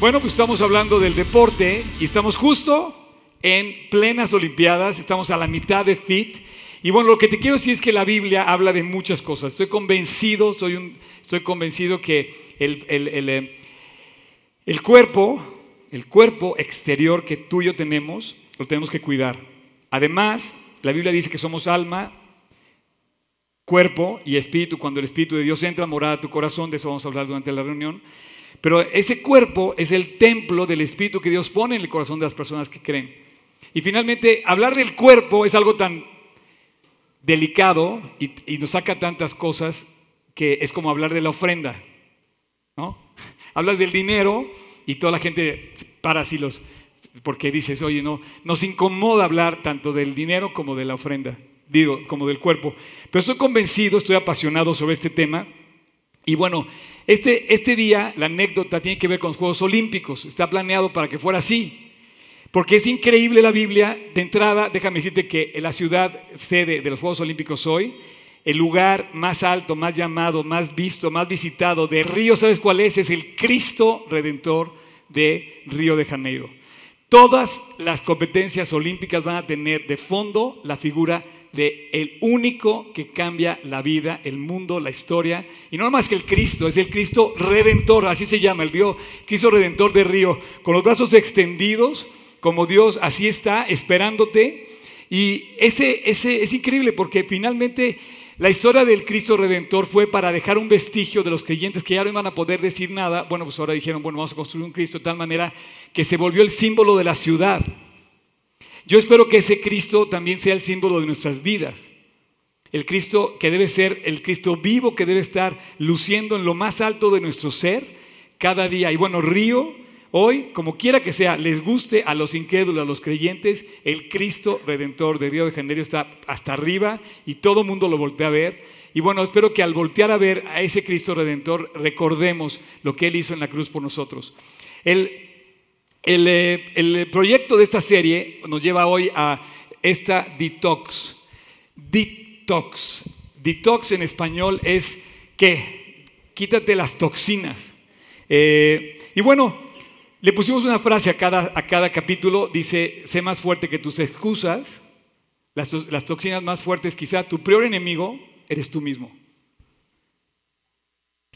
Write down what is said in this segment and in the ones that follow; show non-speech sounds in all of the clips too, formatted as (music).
Bueno, pues estamos hablando del deporte y estamos justo en plenas Olimpiadas, estamos a la mitad de FIT. Y bueno, lo que te quiero decir es que la Biblia habla de muchas cosas. Estoy convencido, soy estoy convencido que el, el, el, eh, el cuerpo, el cuerpo exterior que tú y yo tenemos, lo tenemos que cuidar. Además, la Biblia dice que somos alma, cuerpo y espíritu. Cuando el Espíritu de Dios entra a morar a tu corazón, de eso vamos a hablar durante la reunión. Pero ese cuerpo es el templo del Espíritu que Dios pone en el corazón de las personas que creen. Y finalmente, hablar del cuerpo es algo tan delicado y, nos saca tantas cosas que es como hablar de la ofrenda. ¿no? (laughs) Hablas del dinero y toda la gente para así los, porque dices, oye, no, nos incomoda hablar tanto del dinero como de la ofrenda, digo, como del cuerpo. Pero estoy convencido, estoy apasionado sobre este tema. Y bueno, este, este día, la anécdota tiene que ver con los Juegos Olímpicos. Está planeado para que fuera así. Porque es increíble la Biblia. De entrada, déjame decirte que la ciudad sede de los Juegos Olímpicos hoy, el lugar más alto, más llamado, más visto, más visitado de Río, ¿sabes cuál es? Es el Cristo Redentor de Río de Janeiro. Todas las competencias olímpicas van a tener de fondo la figura el único que cambia la vida, el mundo, la historia, y no más que el Cristo, es el Cristo redentor, así se llama, el Río, Cristo redentor de Río, con los brazos extendidos, como Dios así está, esperándote. Y ese, ese es increíble porque finalmente la historia del Cristo Redentor fue para dejar un vestigio de los creyentes que ya no iban a poder decir nada. Bueno, pues ahora dijeron, bueno, vamos a construir un Cristo de tal manera que se volvió el símbolo de la ciudad. Yo espero que ese Cristo también sea el símbolo de nuestras vidas. El Cristo que debe ser el Cristo vivo que debe estar luciendo en lo más alto de nuestro ser cada día. Y bueno, Río Hoy, como quiera que sea, les guste a los incrédulos, a los creyentes, el Cristo Redentor de Río de Janeiro está hasta arriba y todo el mundo lo voltea a ver. Y bueno, espero que al voltear a ver a ese Cristo Redentor recordemos lo que Él hizo en la cruz por nosotros. El, el, eh, el proyecto de esta serie nos lleva hoy a esta detox. Detox. Detox en español es que quítate las toxinas. Eh, y bueno, le pusimos una frase a cada, a cada capítulo, dice, sé más fuerte que tus excusas, las, las toxinas más fuertes, quizá tu peor enemigo eres tú mismo.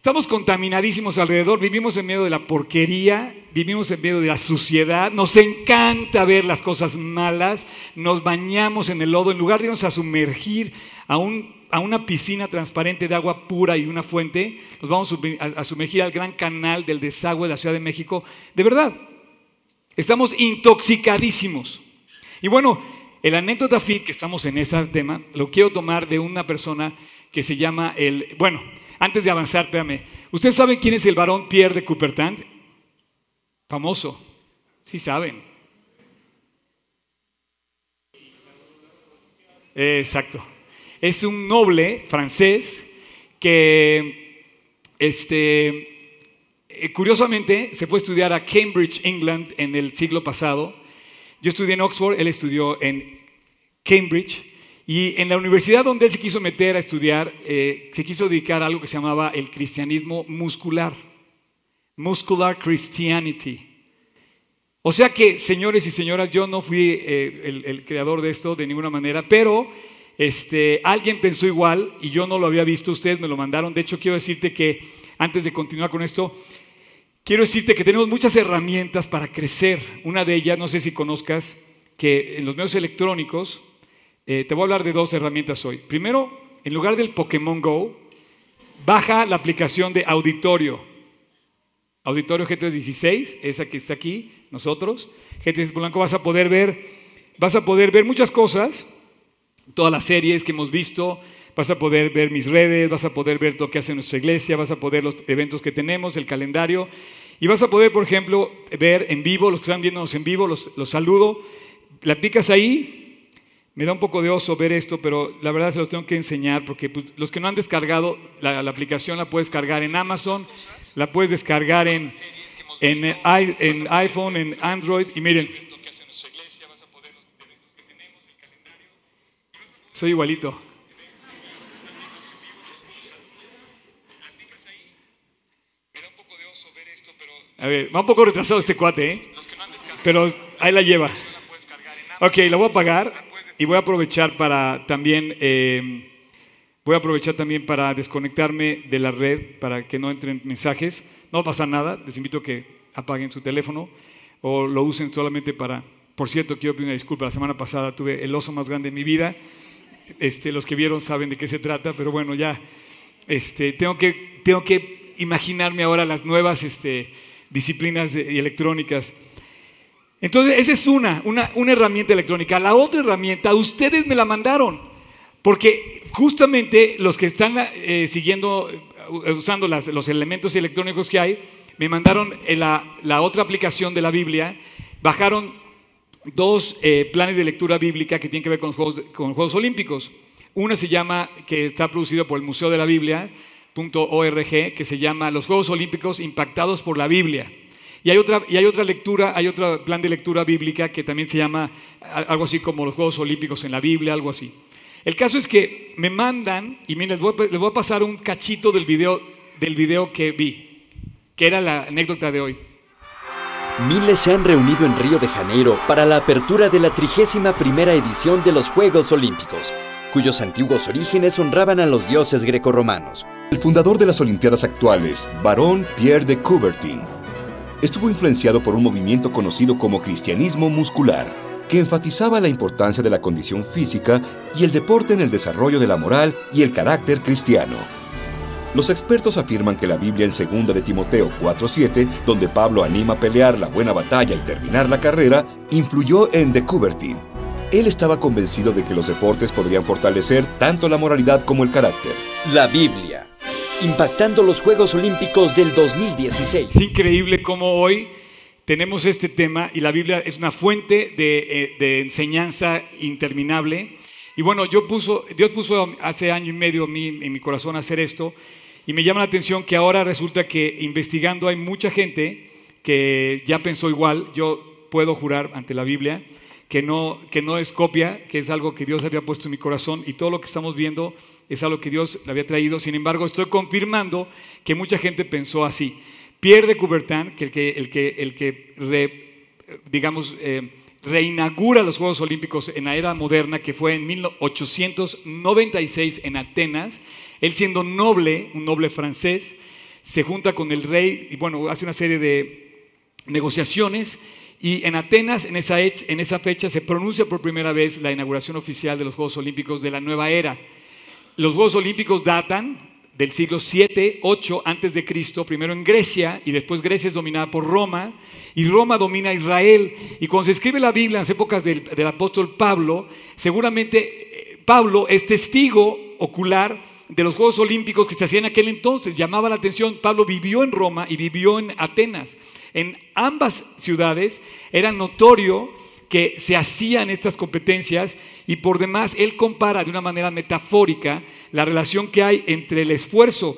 Estamos contaminadísimos alrededor, vivimos en medio de la porquería, vivimos en medio de la suciedad, nos encanta ver las cosas malas, nos bañamos en el lodo, en lugar de irnos a sumergir a, un, a una piscina transparente de agua pura y una fuente, nos vamos a sumergir al gran canal del desagüe de la Ciudad de México. De verdad, estamos intoxicadísimos. Y bueno, el anécdota fit, que estamos en ese tema, lo quiero tomar de una persona que se llama el, bueno, antes de avanzar, espérame. ¿Ustedes saben quién es el varón Pierre de Coubertin? Famoso. Sí saben. Exacto. Es un noble francés que, este, eh, curiosamente, se fue a estudiar a Cambridge, England, en el siglo pasado. Yo estudié en Oxford, él estudió en Cambridge. Y en la universidad donde él se quiso meter a estudiar, eh, se quiso dedicar a algo que se llamaba el cristianismo muscular, muscular Christianity. O sea que, señores y señoras, yo no fui eh, el, creador de esto de ninguna manera, pero este, alguien pensó igual y yo no lo había visto, ustedes me lo mandaron. De hecho, quiero decirte que, antes de continuar con esto, quiero decirte que tenemos muchas herramientas para crecer. Una de ellas, no sé si conozcas, que en los medios electrónicos, eh, te voy a hablar de dos herramientas hoy. Primero, en lugar del Pokémon Go, baja la aplicación de Auditorio. Auditorio G316, esa que está aquí, nosotros. G3 Blanco vas a poder ver, vas a poder ver muchas cosas, todas las series que hemos visto, vas a poder ver mis redes, vas a poder ver lo que hace nuestra iglesia, vas a poder los eventos que tenemos, el calendario, y vas a poder, por ejemplo, ver en vivo, los que están viéndonos en vivo, los, los saludo, la picas ahí, me da un poco de oso ver esto, pero la verdad se los tengo que enseñar porque pues, los que no han descargado la, aplicación la puedes cargar en Amazon, la puedes descargar en, en, en iPhone, en Android y miren. Soy igualito. A ver, va un poco retrasado este cuate, ¿eh? Pero ahí la lleva. Ok, la voy a apagar y voy a aprovechar para también, eh, voy a aprovechar también para desconectarme de la red para que no entren mensajes. No pasa nada, les invito a que apaguen su teléfono o lo usen solamente para... Por cierto, quiero pedir una disculpa, la semana pasada tuve el oso más grande de mi vida. Este, los que vieron saben de qué se trata, pero bueno, ya este, tengo, que, tengo que imaginarme ahora las nuevas este, disciplinas electrónicas. Entonces, esa es una, una, una, herramienta electrónica. La otra herramienta, ustedes me la mandaron, porque justamente los que están eh, siguiendo, eh, usando los elementos electrónicos que hay, me mandaron la, la, otra aplicación de la Biblia, bajaron dos eh, planes de lectura bíblica que tienen que ver con Juegos, Juegos Olímpicos. Una se llama, que está producido por el Museo de la Biblia, .org que se llama Los Juegos Olímpicos impactados por la Biblia. Y hay otra, y hay otra lectura, hay otro plan de lectura bíblica que también se llama algo así como los Juegos Olímpicos en la Biblia, algo así. El caso es que me mandan, y miren, les voy, les voy a pasar un cachito del video, del video que vi, que era la anécdota de hoy. Miles se han reunido en Río de Janeiro para la apertura de la 31 primera edición de los Juegos Olímpicos, cuyos antiguos orígenes honraban a los dioses grecorromanos. El fundador de las Olimpiadas actuales, Barón Pierre de Coubertin, estuvo influenciado por un movimiento conocido como cristianismo muscular, que enfatizaba la importancia de la condición física y el deporte en el desarrollo de la moral y el carácter cristiano. Los expertos afirman que la Biblia en 2 de Timoteo 4:7, donde Pablo anima a pelear la buena batalla y terminar la carrera, influyó en de Coubertin. Él estaba convencido de que los deportes podrían fortalecer tanto la moralidad como el carácter. La Biblia impactando los Juegos Olímpicos del 2016. Es increíble cómo hoy tenemos este tema y la Biblia es una fuente de, eh, de enseñanza interminable. Y bueno, yo puso, Dios puso hace año y medio en mi corazón hacer esto y me llama la atención que ahora resulta que investigando hay mucha gente que ya pensó igual. Yo puedo jurar ante la Biblia que no, que no es copia, que es algo que Dios había puesto en mi corazón y todo lo que estamos viendo es algo que Dios le había traído. Sin embargo, estoy confirmando que mucha gente pensó así. Pierre de Coubertin, que el que, el que, el que digamos, eh, reinaugura los Juegos Olímpicos en la era moderna, que fue en 1896 en Atenas, él siendo noble, un noble francés, se junta con el rey y bueno, hace una serie de negociaciones y en Atenas, en esa, en esa fecha, se pronuncia por primera vez la inauguración oficial de los Juegos Olímpicos de la nueva era. Los Juegos Olímpicos datan del siglo 7, 8 antes de Cristo, primero en Grecia y después Grecia es dominada por Roma y Roma domina a Israel. Y cuando se escribe la Biblia en las épocas del, del apóstol Pablo, seguramente eh, Pablo es testigo ocular de los Juegos Olímpicos que se hacían en aquel entonces. Llamaba la atención, Pablo vivió en Roma y vivió en Atenas. En ambas ciudades era notorio que se hacían estas competencias y por demás él compara de una manera metafórica la relación que hay entre el esfuerzo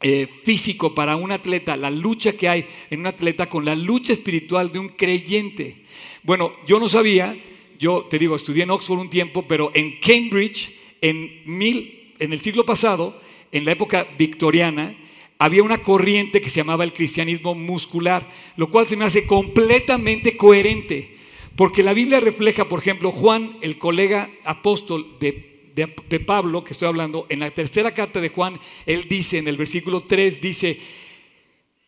eh, físico para un atleta, la lucha que hay en un atleta con la lucha espiritual de un creyente. Bueno, yo no sabía, yo te digo, estudié en Oxford un tiempo, pero en Cambridge, en, mil, en el siglo pasado, en la época victoriana, había una corriente que se llamaba el cristianismo muscular, lo cual se me hace completamente coherente, porque la Biblia refleja, por ejemplo, Juan, el colega apóstol de, de, Pablo, que estoy hablando, en la tercera carta de Juan, él dice, en el versículo 3, dice,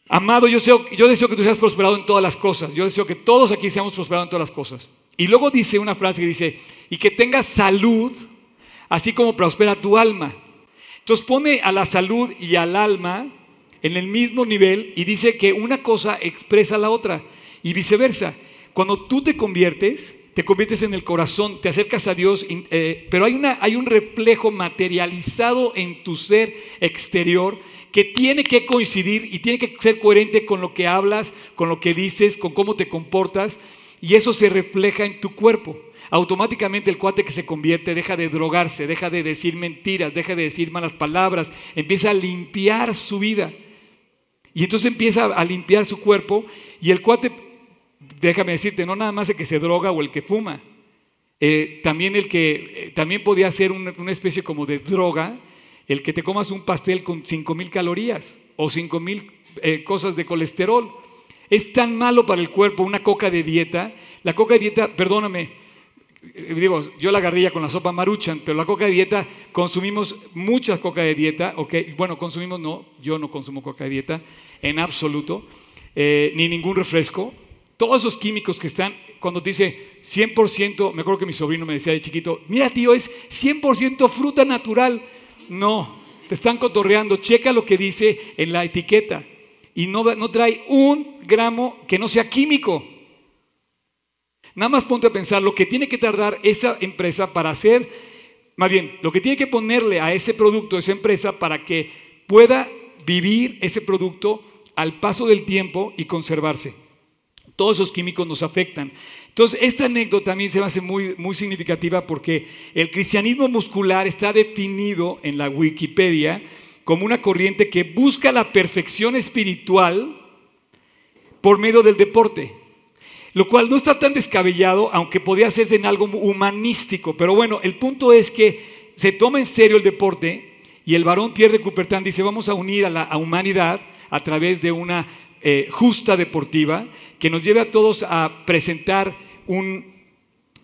amado, yo deseo, yo deseo que tú seas prosperado en todas las cosas, yo deseo que todos aquí seamos prosperados en todas las cosas. Y luego dice una frase que dice, y que tengas salud, así como prospera tu alma. Entonces pone a la salud y al alma en el mismo nivel y dice que una cosa expresa la otra y viceversa. Cuando tú te conviertes, te conviertes en el corazón, te acercas a Dios, eh, pero hay, hay un reflejo materializado en tu ser exterior que tiene que coincidir y tiene que ser coherente con lo que hablas, con lo que dices, con cómo te comportas, y eso se refleja en tu cuerpo. Automáticamente el cuate que se convierte deja de drogarse, deja de decir mentiras, deja de decir malas palabras, empieza a limpiar su vida. Y entonces empieza a limpiar su cuerpo y el cuate, déjame decirte, no nada más el que se droga o el que fuma, eh, también el que eh, también podía ser una, especie como de droga, el que te comas un pastel con 5 mil calorías o 5 mil eh, cosas de colesterol. Es tan malo para el cuerpo una coca de dieta. La coca de dieta, perdóname, digo, yo la agarría con la sopa maruchan, pero la coca de dieta, consumimos mucha coca de dieta, ok, bueno, consumimos no, yo no consumo coca de dieta en absoluto, eh, ni ningún refresco. Todos esos químicos que están, cuando dice 100%, me acuerdo que mi sobrino me decía de chiquito, mira tío, es 100% fruta natural. No, te están cotorreando, checa lo que dice en la etiqueta y no, no trae un gramo que no sea químico. Nada más ponte a pensar lo que tiene que tardar esa empresa para hacer, más bien, lo que tiene que ponerle a ese producto, esa empresa, para que pueda vivir ese producto al paso del tiempo y conservarse. Todos esos químicos nos afectan. Entonces, esta anécdota también se me hace muy, muy significativa porque el cristianismo muscular está definido en la Wikipedia como una corriente que busca la perfección espiritual por medio del deporte. Lo cual no está tan descabellado, aunque podía hacerse en algo humanístico. Pero bueno, el punto es que se toma en serio el deporte y el varón Pierre de Coubertin dice, vamos a unir a la humanidad a través de una eh, justa deportiva que nos lleve a todos a presentar un,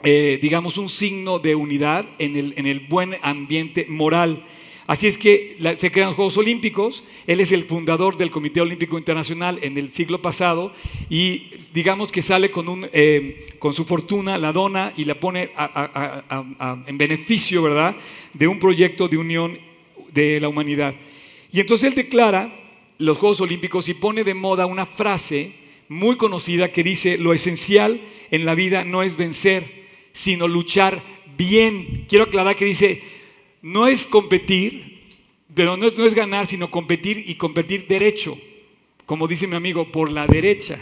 eh, digamos, un signo de unidad en el, en el buen ambiente moral. Así es que se crean los Juegos Olímpicos, él es el fundador del Comité Olímpico Internacional en el siglo pasado y digamos que sale con, eh, su fortuna, la dona y la pone en beneficio, ¿verdad?, de un proyecto de unión de la humanidad. Y entonces él declara los Juegos Olímpicos y pone de moda una frase muy conocida que dice, lo esencial en la vida no es vencer, sino luchar bien. Quiero aclarar que dice, no es competir, pero no es, ganar, sino competir y competir derecho, como dice mi amigo, por la derecha,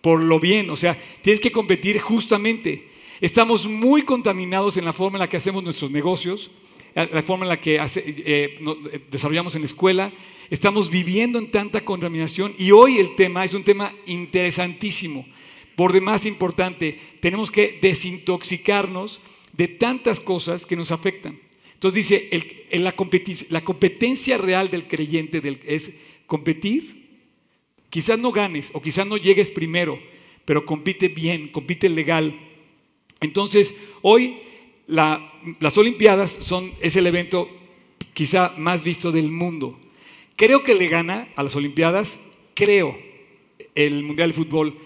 por lo bien, o sea, tienes que competir justamente. Estamos muy contaminados en la forma en la que hacemos nuestros negocios, la forma en la que eh, desarrollamos en la escuela. Estamos viviendo en tanta contaminación y hoy el tema es un tema interesantísimo, por demás importante. Tenemos que desintoxicarnos de tantas cosas que nos afectan. Entonces dice, la, competencia, real del creyente es competir. Quizás no ganes o quizás no llegues primero, pero compite bien, compite legal. Entonces, hoy las Olimpiadas son, es el evento quizá más visto del mundo. Creo que le gana a las Olimpiadas, creo, el Mundial de Fútbol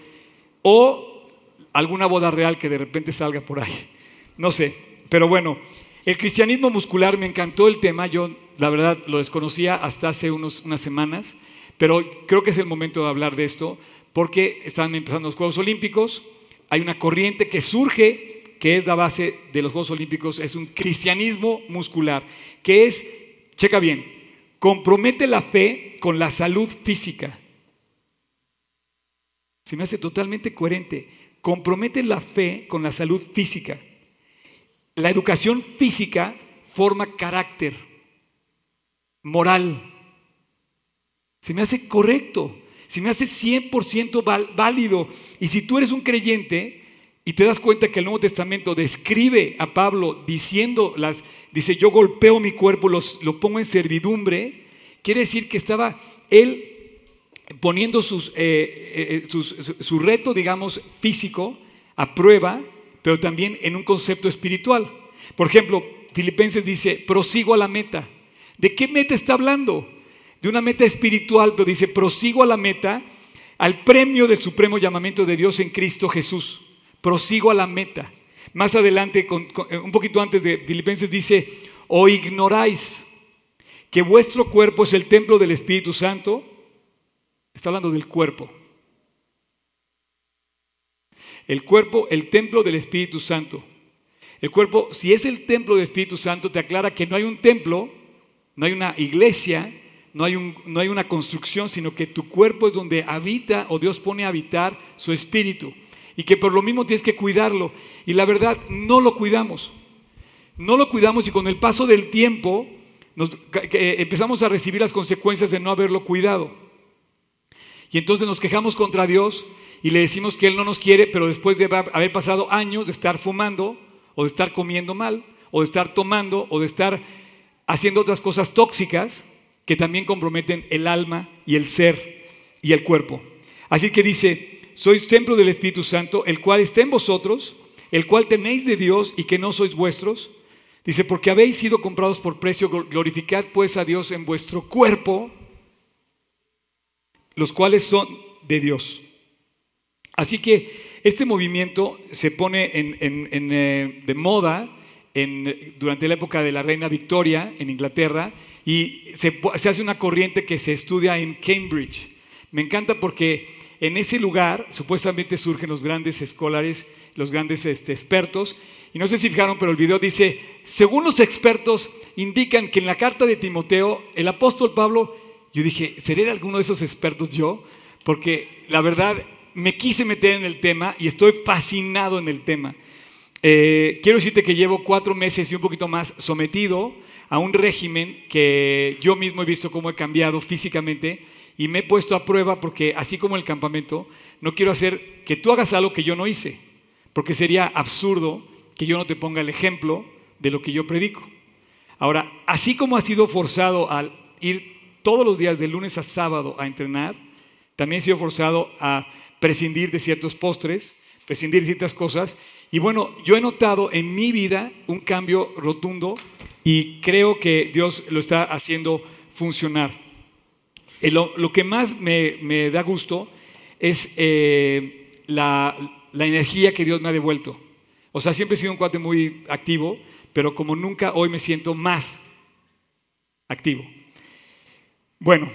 o alguna boda real que de repente salga por ahí. No sé, pero bueno, el cristianismo muscular, me encantó el tema, yo la verdad lo desconocía hasta hace unas semanas, pero creo que es el momento de hablar de esto porque están empezando los Juegos Olímpicos, hay una corriente que surge, que es la base de los Juegos Olímpicos, es un cristianismo muscular, que es, checa bien, compromete la fe con la salud física. Se me hace totalmente coherente. Compromete la fe con la salud física. La educación física forma carácter moral. Se me hace correcto, se me hace 100% válido. Y si tú eres un creyente y te das cuenta que el Nuevo Testamento describe a Pablo diciendo las, dice, yo golpeo mi cuerpo, lo pongo en servidumbre, quiere decir que estaba él poniendo sus, eh, eh, su reto, digamos, físico a prueba pero también en un concepto espiritual. Por ejemplo, Filipenses dice, prosigo a la meta. ¿De qué meta está hablando? De una meta espiritual, pero dice, prosigo a la meta, al premio del supremo llamamiento de Dios en Cristo Jesús. Prosigo a la meta. Más adelante, un poquito antes de Filipenses dice, o ignoráis que vuestro cuerpo es el templo del Espíritu Santo. Está hablando del cuerpo. El cuerpo, el templo del Espíritu Santo. El cuerpo, si es el templo del Espíritu Santo, te aclara que no hay un templo, no hay una iglesia, no hay, una construcción, sino que tu cuerpo es donde habita o Dios pone a habitar su espíritu. Y que por lo mismo tienes que cuidarlo. Y la verdad, no lo cuidamos. No lo cuidamos y con el paso del tiempo empezamos a recibir las consecuencias de no haberlo cuidado. Y entonces nos quejamos contra Dios y le decimos que Él no nos quiere, pero después de haber pasado años de estar fumando o de estar comiendo mal o de estar tomando o de estar haciendo otras cosas tóxicas que también comprometen el alma y el ser y el cuerpo. Así que dice, sois templo del Espíritu Santo, el cual está en vosotros, el cual tenéis de Dios y que no sois vuestros. Dice, porque habéis sido comprados por precio, glorificad pues a Dios en vuestro cuerpo, los cuales son de Dios. Así que este movimiento se pone eh, de moda durante la época de la reina Victoria en Inglaterra y se, hace una corriente que se estudia en Cambridge. Me encanta porque en ese lugar supuestamente surgen los grandes escolares, los grandes este, expertos. Y no sé si fijaron, pero el video dice, según los expertos indican que en la carta de Timoteo, el apóstol Pablo, yo dije, ¿seré de alguno de esos expertos yo? Porque la verdad me quise meter en el tema y estoy fascinado en el tema. Eh, quiero decirte que llevo cuatro meses y un poquito más sometido a un régimen que yo mismo he visto cómo he cambiado físicamente y me he puesto a prueba porque así como el campamento, no quiero hacer que tú hagas algo que yo no hice, porque sería absurdo que yo no te ponga el ejemplo de lo que yo predico. Ahora, así como has sido forzado a ir todos los días de lunes a sábado a entrenar, también he sido forzado a prescindir de ciertos postres, prescindir de ciertas cosas. Y bueno, yo he notado en mi vida un cambio rotundo y creo que Dios lo está haciendo funcionar. Eh, lo, que más me, da gusto es eh, la, la energía que Dios me ha devuelto. O sea, siempre he sido un cuate muy activo, pero como nunca hoy me siento más activo. Bueno,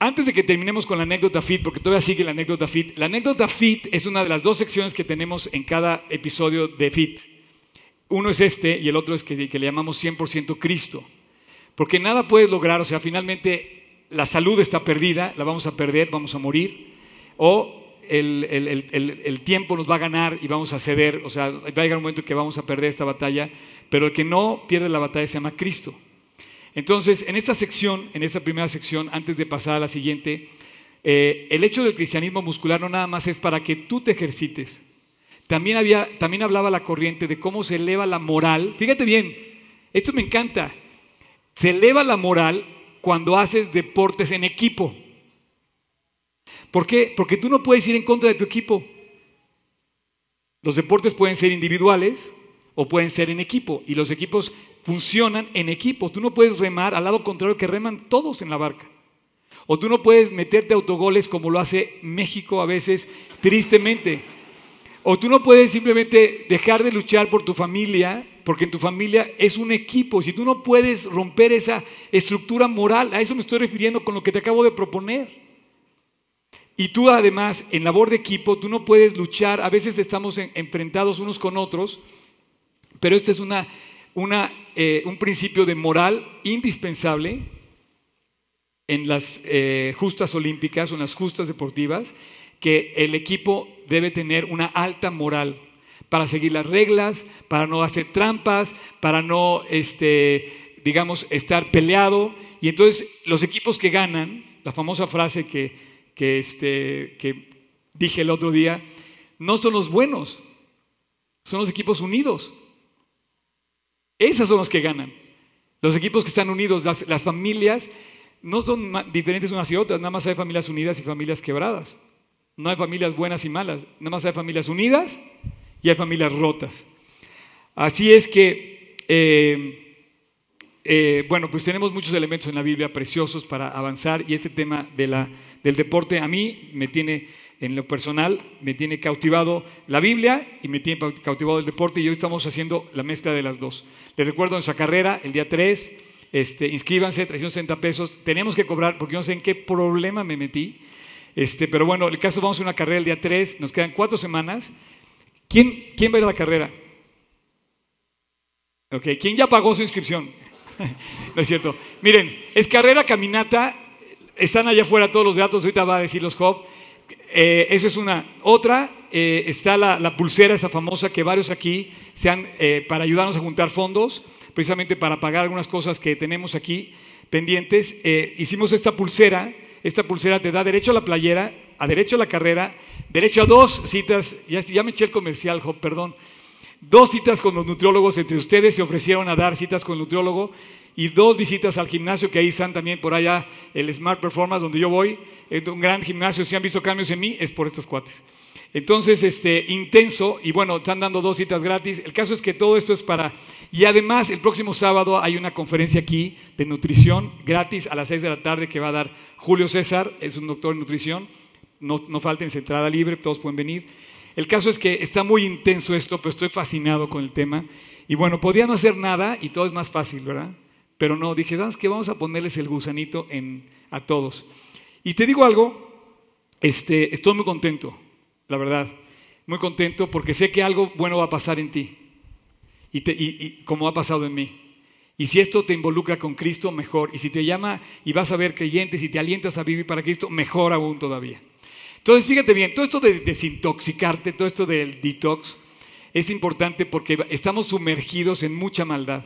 antes de que terminemos con la anécdota FIT, porque todavía sigue la anécdota FIT, la anécdota FIT es una de las dos secciones que tenemos en cada episodio de FIT. Uno es este y el otro es que, le llamamos 100% Cristo. Porque nada puedes lograr, o sea, finalmente la salud está perdida, la vamos a perder, vamos a morir, o el, el, tiempo nos va a ganar y vamos a ceder, o sea, va a llegar un momento que vamos a perder esta batalla, pero el que no pierde la batalla se llama Cristo. Entonces, en esta sección, en esta primera sección, antes de pasar a la siguiente, eh, el hecho del cristianismo muscular no nada más es para que tú te ejercites. También, había, también hablaba la corriente de cómo se eleva la moral. Fíjate bien, esto me encanta. Se eleva la moral cuando haces deportes en equipo. ¿Por qué? Porque tú no puedes ir en contra de tu equipo. Los deportes pueden ser individuales o pueden ser en equipo. Y los equipos funcionan en equipo. Tú no puedes remar al lado contrario que reman todos en la barca. O tú no puedes meterte autogoles como lo hace México a veces, tristemente. O tú no puedes simplemente dejar de luchar por tu familia, porque en tu familia es un equipo. Si tú no puedes romper esa estructura moral, a eso me estoy refiriendo con lo que te acabo de proponer. Y tú además, en labor de equipo, tú no puedes luchar, a veces estamos enfrentados unos con otros, pero esto es una eh, un principio de moral indispensable en las eh, justas olímpicas o en las justas deportivas, que el equipo debe tener una alta moral para seguir las reglas, para no hacer trampas, para no, este, digamos, estar peleado. Y entonces los equipos que ganan, la famosa frase que, que, este, que dije el otro día, no son los buenos, son los equipos unidos. Esos son los que ganan. Los equipos que están unidos, las, familias, no son diferentes unas y otras, nada más hay familias unidas y familias quebradas. No hay familias buenas y malas, nada más hay familias unidas y hay familias rotas. Así es que, eh, eh, bueno, pues tenemos muchos elementos en la Biblia preciosos para avanzar y este tema del deporte a mí me tiene en lo personal me tiene cautivado la Biblia y me tiene cautivado el deporte y hoy estamos haciendo la mezcla de las dos. Les recuerdo nuestra carrera, el día 3, este, inscríbanse, 360 pesos, tenemos que cobrar porque no sé en qué problema me metí, este, pero bueno, el caso vamos a una carrera el día 3, nos quedan cuatro semanas. ¿Quién, quién va a ir a la carrera? Ok, ¿quién ya pagó su inscripción? (laughs) no es cierto. Miren, es carrera, caminata, están allá afuera todos los datos, ahorita va a decir los Job. Eh, eso es una. Otra, eh, está la, pulsera, esa famosa que varios aquí sean eh, para ayudarnos a juntar fondos, precisamente para pagar algunas cosas que tenemos aquí pendientes. hicimos esta pulsera. Esta pulsera te da derecho a la playera, a derecho a la carrera, derecho a dos citas. Ya, ya me eché el comercial, perdón. Dos citas con los nutriólogos entre ustedes se ofrecieron a dar citas con el nutriólogo y dos visitas al gimnasio, que ahí están también por allá el Smart Performance, donde yo voy. Es un gran gimnasio, si han visto cambios en mí, es por estos cuates. Entonces, este, intenso, y bueno, están dando dos citas gratis. El caso es que todo esto es para... Y además, el próximo sábado hay una conferencia aquí de nutrición gratis a las 6 de la tarde que va a dar Julio César, es un doctor en nutrición. No, no falten, es entrada libre, todos pueden venir. El caso es que está muy intenso esto, pero estoy fascinado con el tema. Y bueno, podía no hacer nada y todo es más fácil, ¿verdad? Pero no, dije, ¿sabes que Vamos a ponerles el gusanito a todos. Y te digo algo, este, estoy muy contento, la verdad. Muy contento porque sé que algo bueno va a pasar en ti. Y, y, como ha pasado en mí. Y si esto te involucra con Cristo, mejor. Y si te llama y vas a ver creyentes y te alientas a vivir para Cristo, mejor aún todavía. Entonces, fíjate bien, todo esto de desintoxicarte, todo esto del detox, es importante porque estamos sumergidos en mucha maldad.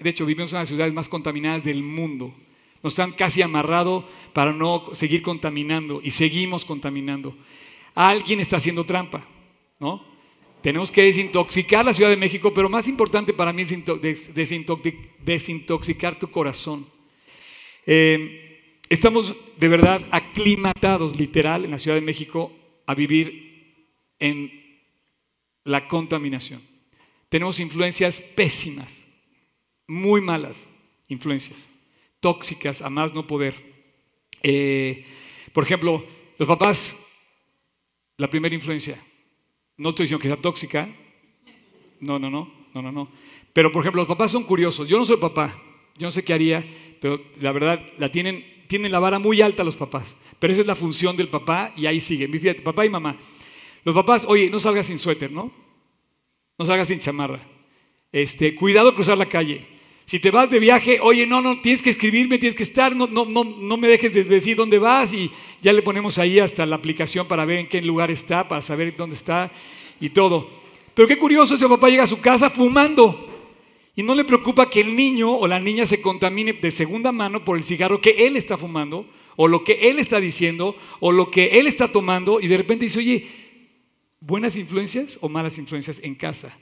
De hecho, vivimos en una de las ciudades más contaminadas del mundo. Nos han casi amarrado para no seguir contaminando y seguimos contaminando. Alguien está haciendo trampa, ¿no? Tenemos que desintoxicar la Ciudad de México, pero más importante para mí es desintoxicar tu corazón. Eh, estamos de verdad aclimatados, literal, en la Ciudad de México a vivir en la contaminación. Tenemos influencias pésimas muy malas influencias, tóxicas a más no poder. Eh, por ejemplo, los papás, la primera influencia, no estoy diciendo que sea tóxica, no, no, no, no, no, no. Pero por ejemplo, los papás son curiosos. Yo no soy papá, yo no sé qué haría, pero la verdad la tienen, tienen la vara muy alta los papás. Pero esa es la función del papá y ahí siguen. Fíjate, papá y mamá. Los papás, oye, no salgas sin suéter, ¿no? No salgas sin chamarra. Este, cuidado cruzar la calle. Si te vas de viaje, oye, no, no, tienes que escribirme, tienes que estar, no, no, no, no me dejes de decir dónde vas y ya le ponemos ahí hasta la aplicación para ver en qué lugar está, para saber dónde está y todo. Pero qué curioso, ese papá llega a su casa fumando y no le preocupa que el niño o la niña se contamine de segunda mano por el cigarro que él está fumando o lo que él está diciendo o lo que él está tomando y de repente dice, oye, ¿buenas influencias o malas influencias en casa?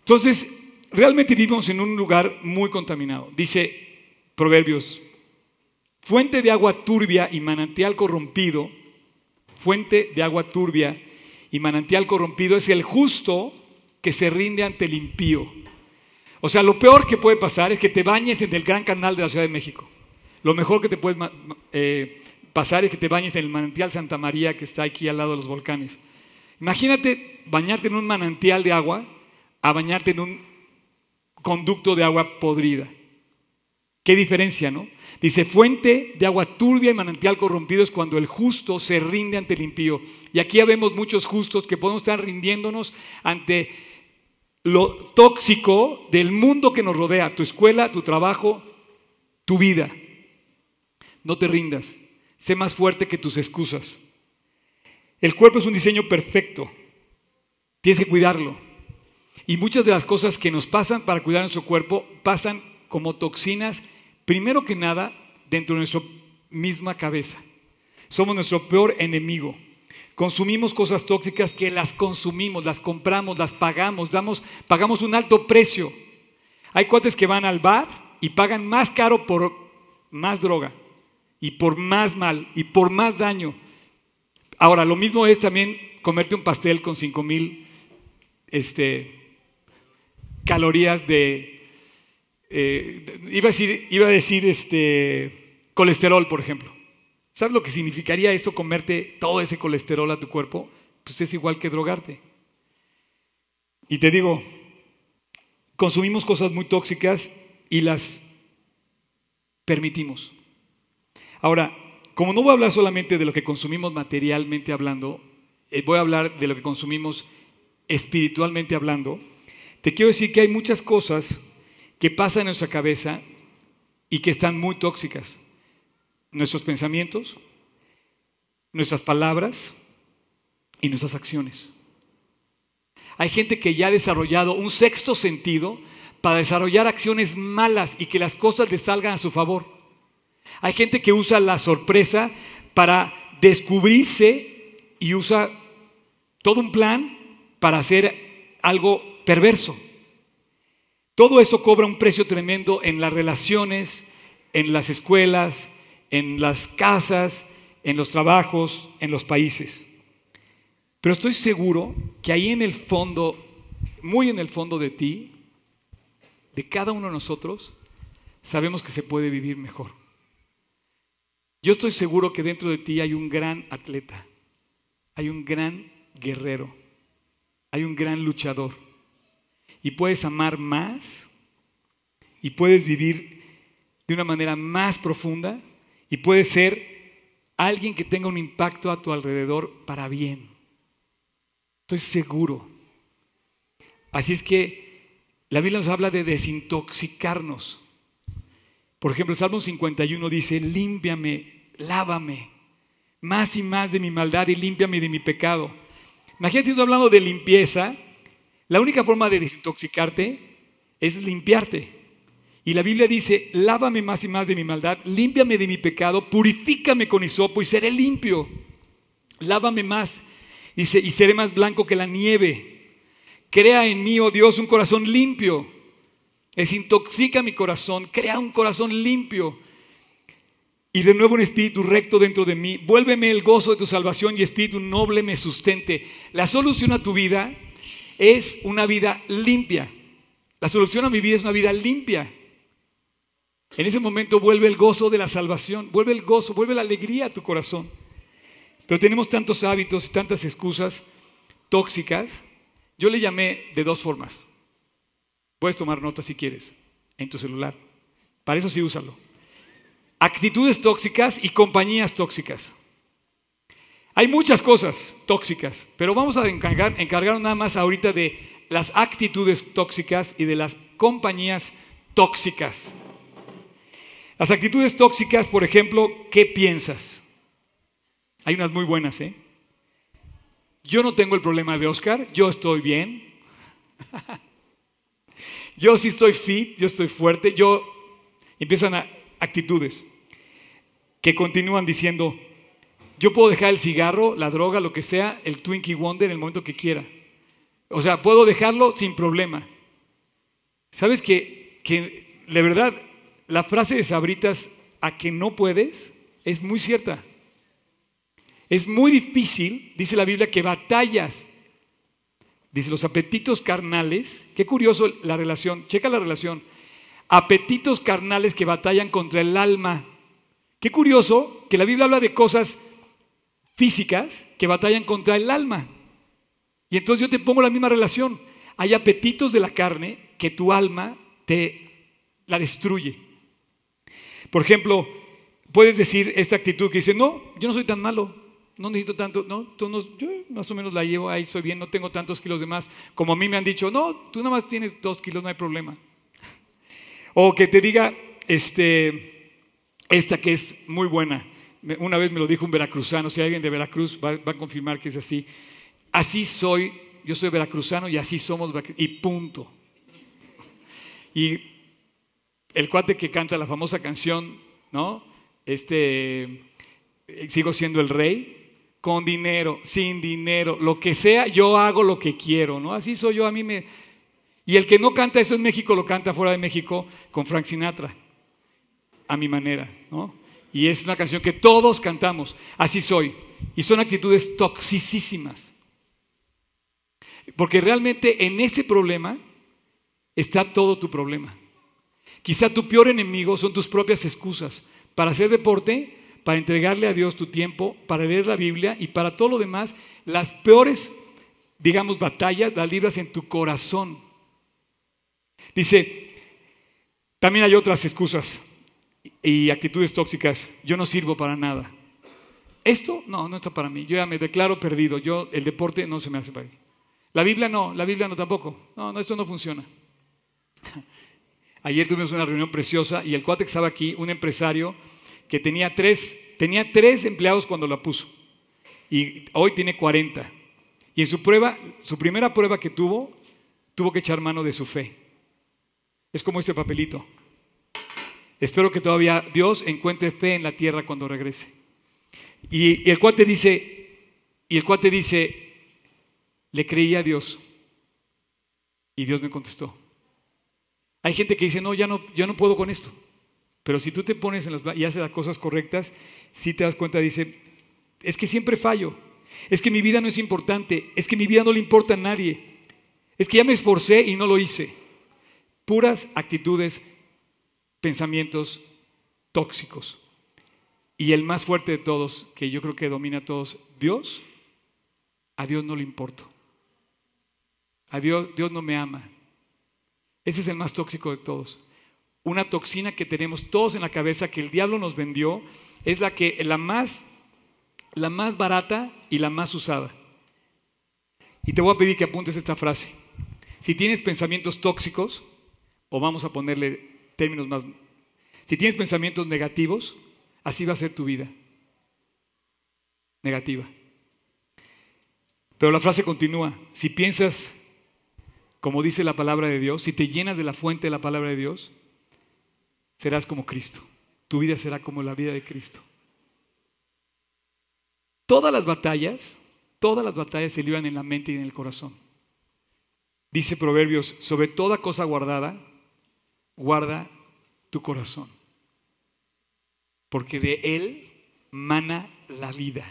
Entonces, realmente vivimos en un lugar muy contaminado. Dice Proverbios, fuente de agua turbia y manantial corrompido, fuente de agua turbia y manantial corrompido es el justo que se rinde ante el impío. O sea, lo peor que puede pasar es que te bañes en el gran canal de la Ciudad de México. Lo mejor que te puede eh, pasar es que te bañes en el manantial Santa María que está aquí al lado de los volcanes. Imagínate bañarte en un manantial de agua a bañarte en un conducto de agua podrida. Qué diferencia, ¿no? Dice, fuente de agua turbia y manantial corrompido es cuando el justo se rinde ante el impío. Y aquí vemos muchos justos que podemos estar rindiéndonos ante lo tóxico del mundo que nos rodea, tu escuela, tu trabajo, tu vida. No te rindas, sé más fuerte que tus excusas. El cuerpo es un diseño perfecto, tienes que cuidarlo. Y muchas de las cosas que nos pasan para cuidar nuestro cuerpo pasan como toxinas, primero que nada, dentro de nuestra misma cabeza. Somos nuestro peor enemigo. Consumimos cosas tóxicas que las consumimos, las compramos, las pagamos, damos, pagamos un alto precio. Hay cuates que van al bar y pagan más caro por más droga y por más mal y por más daño. Ahora, lo mismo es también comerte un pastel con cinco mil este, calorías de, eh, iba a decir, iba a decir este, colesterol, por ejemplo. ¿Sabes lo que significaría eso, comerte todo ese colesterol a tu cuerpo? Pues es igual que drogarte. Y te digo, consumimos cosas muy tóxicas y las permitimos. Ahora, como no voy a hablar solamente de lo que consumimos materialmente hablando, eh, voy a hablar de lo que consumimos espiritualmente hablando, te quiero decir que hay muchas cosas que pasan en nuestra cabeza y que están muy tóxicas. Nuestros pensamientos, nuestras palabras y nuestras acciones. Hay gente que ya ha desarrollado un sexto sentido para desarrollar acciones malas y que las cosas le salgan a su favor. Hay gente que usa la sorpresa para descubrirse y usa todo un plan para hacer algo perverso. Todo eso cobra un precio tremendo en las relaciones, en las escuelas, en las casas, en los trabajos, en los países. Pero estoy seguro que ahí en el fondo, muy en el fondo de ti, de cada uno de nosotros, sabemos que se puede vivir mejor. Yo estoy seguro que dentro de ti hay un gran atleta, hay un gran guerrero, hay un gran luchador. Y puedes amar más y puedes vivir de una manera más profunda y puedes ser alguien que tenga un impacto a tu alrededor para bien. Estoy seguro. Así es que la Biblia nos habla de desintoxicarnos. Por ejemplo, el Salmo 51 dice, límpiame, lávame, más y más de mi maldad y límpiame de mi pecado. Imagínate, estoy hablando de limpieza. La única forma de desintoxicarte es limpiarte. Y la Biblia dice, lávame más y más de mi maldad, límpiame de mi pecado, purifícame con hisopo y seré limpio. Lávame más, y seré más blanco que la nieve. Crea en mí, oh Dios, un corazón limpio. Desintoxica mi corazón, crea un corazón limpio. Y renueva un espíritu recto dentro de mí. Vuélveme el gozo de tu salvación y espíritu noble me sustente. La solución a tu vida es una vida limpia. La solución a mi vida es una vida limpia. En ese momento vuelve el gozo de la salvación, vuelve el gozo, vuelve la alegría a tu corazón. Pero tenemos tantos hábitos y tantas excusas tóxicas. Yo le llamé de dos formas. Puedes tomar nota si quieres en tu celular. Para eso sí úsalo. Actitudes tóxicas y compañías tóxicas. Hay muchas cosas tóxicas, pero vamos a encargar, nada más ahorita de las actitudes tóxicas y de las compañías tóxicas. Las actitudes tóxicas, por ejemplo, ¿qué piensas? Hay unas muy buenas, ¿eh? Yo no tengo el problema de Oscar, yo estoy bien. (laughs) yo sí estoy fit, yo estoy fuerte, yo empiezan a actitudes que continúan diciendo, yo puedo dejar el cigarro, la droga, lo que sea, el Twinkie Wonder en el momento que quiera. O sea, puedo dejarlo sin problema. ¿Sabes que, que de verdad la frase de Sabritas, a que no puedes, es muy cierta. Es muy difícil, dice la Biblia, que batallas. Dice los apetitos carnales. Qué curioso la relación. Checa la relación. Apetitos carnales que batallan contra el alma. Qué curioso que la Biblia habla de cosas físicas que batallan contra el alma. Y entonces yo te pongo la misma relación. Hay apetitos de la carne que tu alma te la destruye. Por ejemplo, puedes decir esta actitud que dice, no, yo no soy tan malo, no necesito tanto, no, tú no, yo más o menos la llevo ahí, soy bien, no tengo tantos kilos de más. Como a mí me han dicho, no, tú nada más tienes dos kilos, no hay problema. (laughs) O que te diga, este, esta que es muy buena. Una vez me lo dijo un veracruzano, si hay alguien de Veracruz va, va a confirmar que es así. Así soy, yo soy veracruzano y así somos, y punto. Y el cuate que canta la famosa canción, ¿no? Este, eh, sigo siendo el rey, con dinero, sin dinero, lo que sea, yo hago lo que quiero, ¿no? Así soy yo, a mí me... Y el que no canta eso en México, lo canta fuera de México con Frank Sinatra, a mi manera, ¿no? Y es una canción que todos cantamos, así soy. Y son actitudes toxicísimas. Porque realmente en ese problema está todo tu problema. Quizá tu peor enemigo son tus propias excusas para hacer deporte, para entregarle a Dios tu tiempo, para leer la Biblia y para todo lo demás. Las peores, digamos, batallas las libras en tu corazón. Dice, también hay otras excusas y actitudes tóxicas. Yo no sirvo para nada. Esto no, no está para mí. Yo ya me declaro perdido. Yo, el deporte no se me hace para mí. La Biblia no, la Biblia no tampoco. No, no, esto no funciona. Ayer tuvimos una reunión preciosa y el cuate estaba aquí, un empresario que tenía tres, tenía tres empleados cuando la puso y hoy tiene 40. Y en su prueba, su primera prueba que tuvo, tuvo que echar mano de su fe. Es como este papelito. Espero que todavía Dios encuentre fe en la tierra cuando regrese. Y, el cuate dice, y el cuate dice, le creí a Dios. Y Dios me contestó. Hay gente que dice, no, ya no, yo no puedo con esto. Pero si tú te pones en las, y haces las cosas correctas, si te das cuenta, dice, es que siempre fallo. Es que mi vida no es importante. Es que mi vida no le importa a nadie. Es que ya me esforcé y no lo hice. Puras actitudes, pensamientos tóxicos. Y el más fuerte de todos, que yo creo que domina a todos, Dios, a Dios no le importo. A Dios, Dios no me ama. Ese es el más tóxico de todos. Una toxina que tenemos todos en la cabeza que el diablo nos vendió es la que la más la más barata y la más usada. Y te voy a pedir que apuntes esta frase. Si tienes pensamientos tóxicos, o vamos a ponerle términos más, si tienes pensamientos negativos, así va a ser tu vida. Negativa. Pero la frase continúa. Si piensas como dice la palabra de Dios, si te llenas de la fuente de la palabra de Dios, serás como Cristo. Tu vida será como la vida de Cristo. Todas las batallas, todas las batallas se libran en la mente y en el corazón. Dice Proverbios, sobre toda cosa guardada, guarda tu corazón, porque de él mana la vida.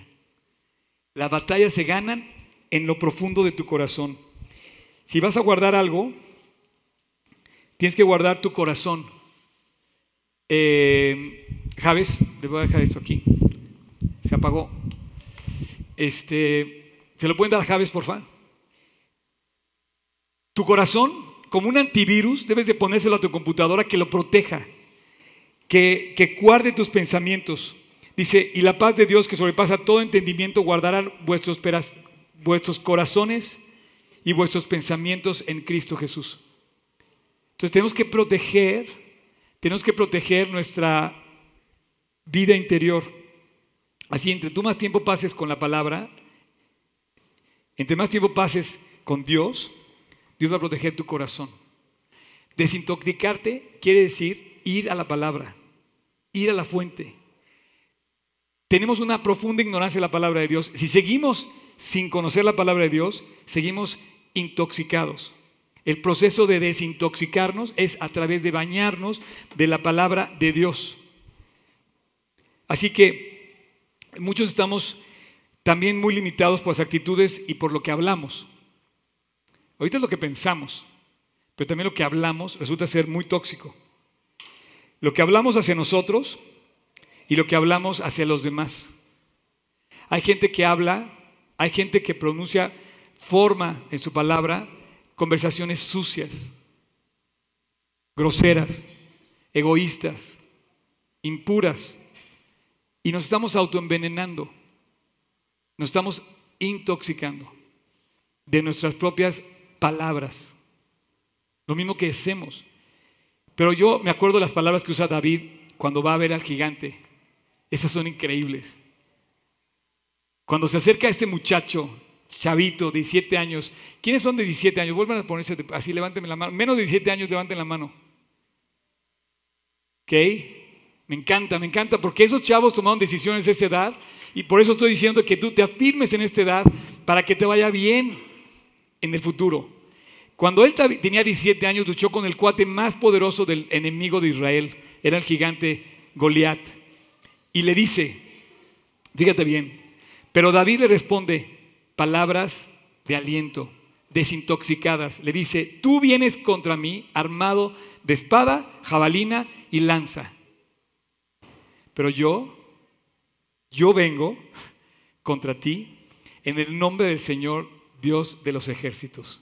Las batallas se ganan en lo profundo de tu corazón. Si vas a guardar algo, tienes que guardar tu corazón. Eh, Javes, le voy a dejar esto aquí. Se apagó. Este, ¿Se lo pueden dar a Javes, por favor? Tu corazón, como un antivirus, debes de ponérselo a tu computadora que lo proteja, que, que guarde tus pensamientos. Dice, y la paz de Dios que sobrepasa todo entendimiento guardará vuestros, vuestros corazones y vuestros pensamientos en Cristo Jesús. Entonces tenemos que proteger, tenemos que proteger nuestra vida interior. Así, entre tú más tiempo pases con la palabra, entre más tiempo pases con Dios, Dios va a proteger tu corazón. Desintoxicarte quiere decir ir a la palabra, ir a la fuente. Tenemos una profunda ignorancia de la palabra de Dios. Si seguimos sin conocer la palabra de Dios, seguimos intoxicados. El proceso de desintoxicarnos es a través de bañarnos de la palabra de Dios. Así que muchos estamos también muy limitados por las actitudes y por lo que hablamos. Ahorita es lo que pensamos, pero también lo que hablamos resulta ser muy tóxico. Lo que hablamos hacia nosotros y lo que hablamos hacia los demás. Hay gente que habla, hay gente que pronuncia forma en su palabra conversaciones sucias, groseras, egoístas, impuras. Y nos estamos autoenvenenando, nos estamos intoxicando de nuestras propias palabras. Lo mismo que hacemos. Pero yo me acuerdo de las palabras que usa David cuando va a ver al gigante. Esas son increíbles. Cuando se acerca a este muchacho chavito, 17 años. ¿Quiénes son de 17 años? Vuelvan a ponerse así, levántenme la mano. Menos de 17 años, levanten la mano. ¿Ok? Me encanta, me encanta, porque esos chavos tomaron decisiones a esa edad y por eso estoy diciendo que tú te afirmes en esta edad para que te vaya bien en el futuro. Cuando él tenía 17 años, luchó con el cuate más poderoso del enemigo de Israel, era el gigante Goliat, y le dice, fíjate bien, pero David le responde, palabras de aliento, desintoxicadas. Le dice, tú vienes contra mí armado de espada, jabalina y lanza. Pero yo, yo vengo contra ti en el nombre del Señor Dios de los ejércitos,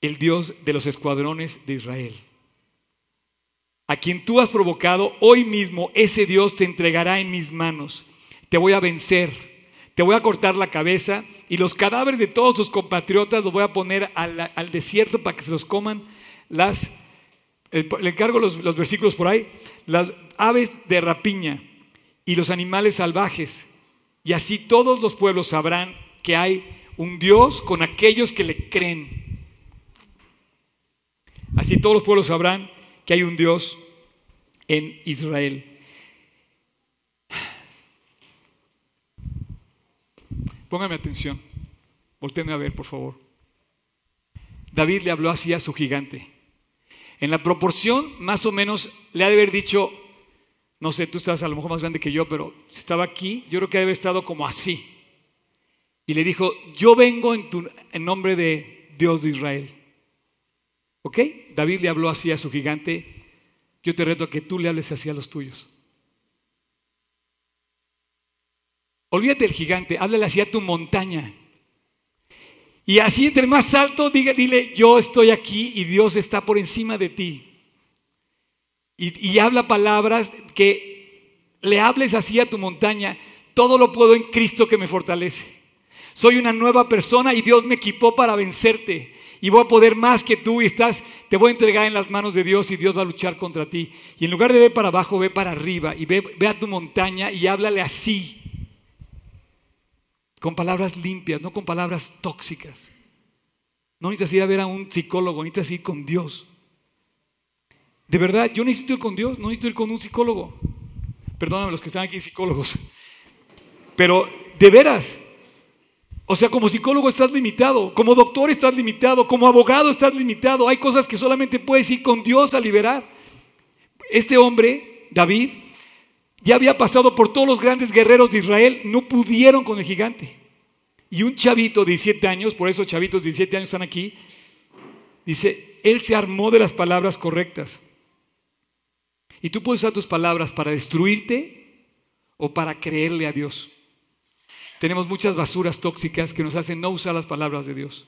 el Dios de los escuadrones de Israel. A quien tú has provocado, hoy mismo ese Dios te entregará en mis manos. Te voy a vencer te voy a cortar la cabeza y los cadáveres de todos tus compatriotas los voy a poner al, desierto para que se los coman las, le encargo los, los versículos por ahí, las aves de rapiña y los animales salvajes. Y así todos los pueblos sabrán que hay un Dios con aquellos que le creen. Así todos los pueblos sabrán que hay un Dios en Israel. Póngame atención. Volteenme a ver, por favor. David le habló así a su gigante. En la proporción, más o menos, le ha de haber dicho, no sé, tú estás a lo mejor más grande que yo, pero si estaba aquí, yo creo que debe haber estado como así. Y le dijo, yo vengo en, tu, nombre de Dios de Israel. ¿Ok? David le habló así a su gigante. Yo te reto a que tú le hables así a los tuyos. Olvídate del gigante, háblale así a tu montaña. Y así entre más alto, diga, dile, yo estoy aquí y Dios está por encima de ti. Y habla palabras que le hables así a tu montaña. Todo lo puedo en Cristo que me fortalece. Soy una nueva persona y Dios me equipó para vencerte. Y voy a poder más que tú y estás, te voy a entregar en las manos de Dios y Dios va a luchar contra ti. Y en lugar de ver para abajo, ve para arriba y ve, a tu montaña y háblale así con palabras limpias, no con palabras tóxicas. No necesitas ir a ver a un psicólogo, necesitas ir con Dios. De verdad, yo necesito ir con Dios, no necesito ir con un psicólogo. Perdóname los que están aquí psicólogos. Pero de veras, o sea, como psicólogo estás limitado, como doctor estás limitado, como abogado estás limitado. Hay cosas que solamente puedes ir con Dios a liberar. Este hombre, David, ya había pasado por todos los grandes guerreros de Israel, no pudieron con el gigante. Y un chavito de 17 años, por eso chavitos de 17 años están aquí, dice, él se armó de las palabras correctas. Y tú puedes usar tus palabras para destruirte o para creerle a Dios. Tenemos muchas basuras tóxicas que nos hacen no usar las palabras de Dios.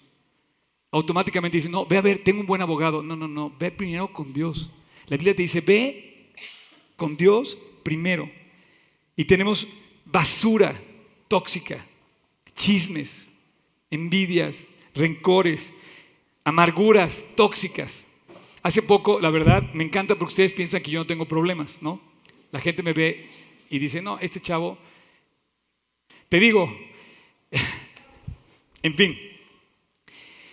Automáticamente dicen, no, ve a ver, tengo un buen abogado. No, no, no, ve primero con Dios. La Biblia te dice, ve con Dios primero. Y tenemos basura tóxica, chismes, envidias, rencores, amarguras tóxicas. Hace poco, la verdad, me encanta porque ustedes piensan que yo no tengo problemas, ¿no? La gente me ve y dice, no, este chavo, te digo, (laughs) en fin.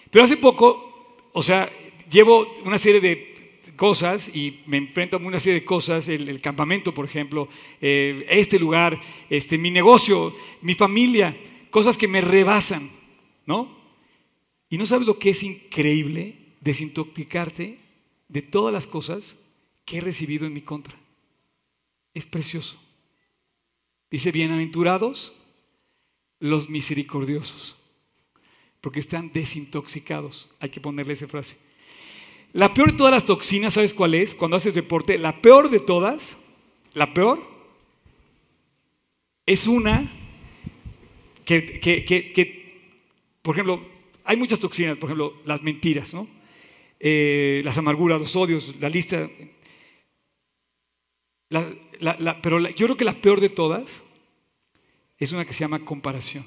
Pero hace poco, o sea, llevo una serie de cosas y me enfrento a una serie de cosas, el, campamento, por ejemplo, eh, este lugar, este, mi negocio, mi familia, cosas que me rebasan, ¿no? Y no sabes lo que es increíble desintoxicarte de todas las cosas que he recibido en mi contra. Es precioso. Dice, bienaventurados los misericordiosos, porque están desintoxicados. Hay que ponerle esa frase. La peor de todas las toxinas, ¿sabes cuál es? Cuando haces deporte, la peor de todas, la peor, es una que, por ejemplo, hay muchas toxinas, por ejemplo, las mentiras, ¿no? Eh, las amarguras, los odios, la lista. pero yo creo que la peor de todas es una que se llama comparación.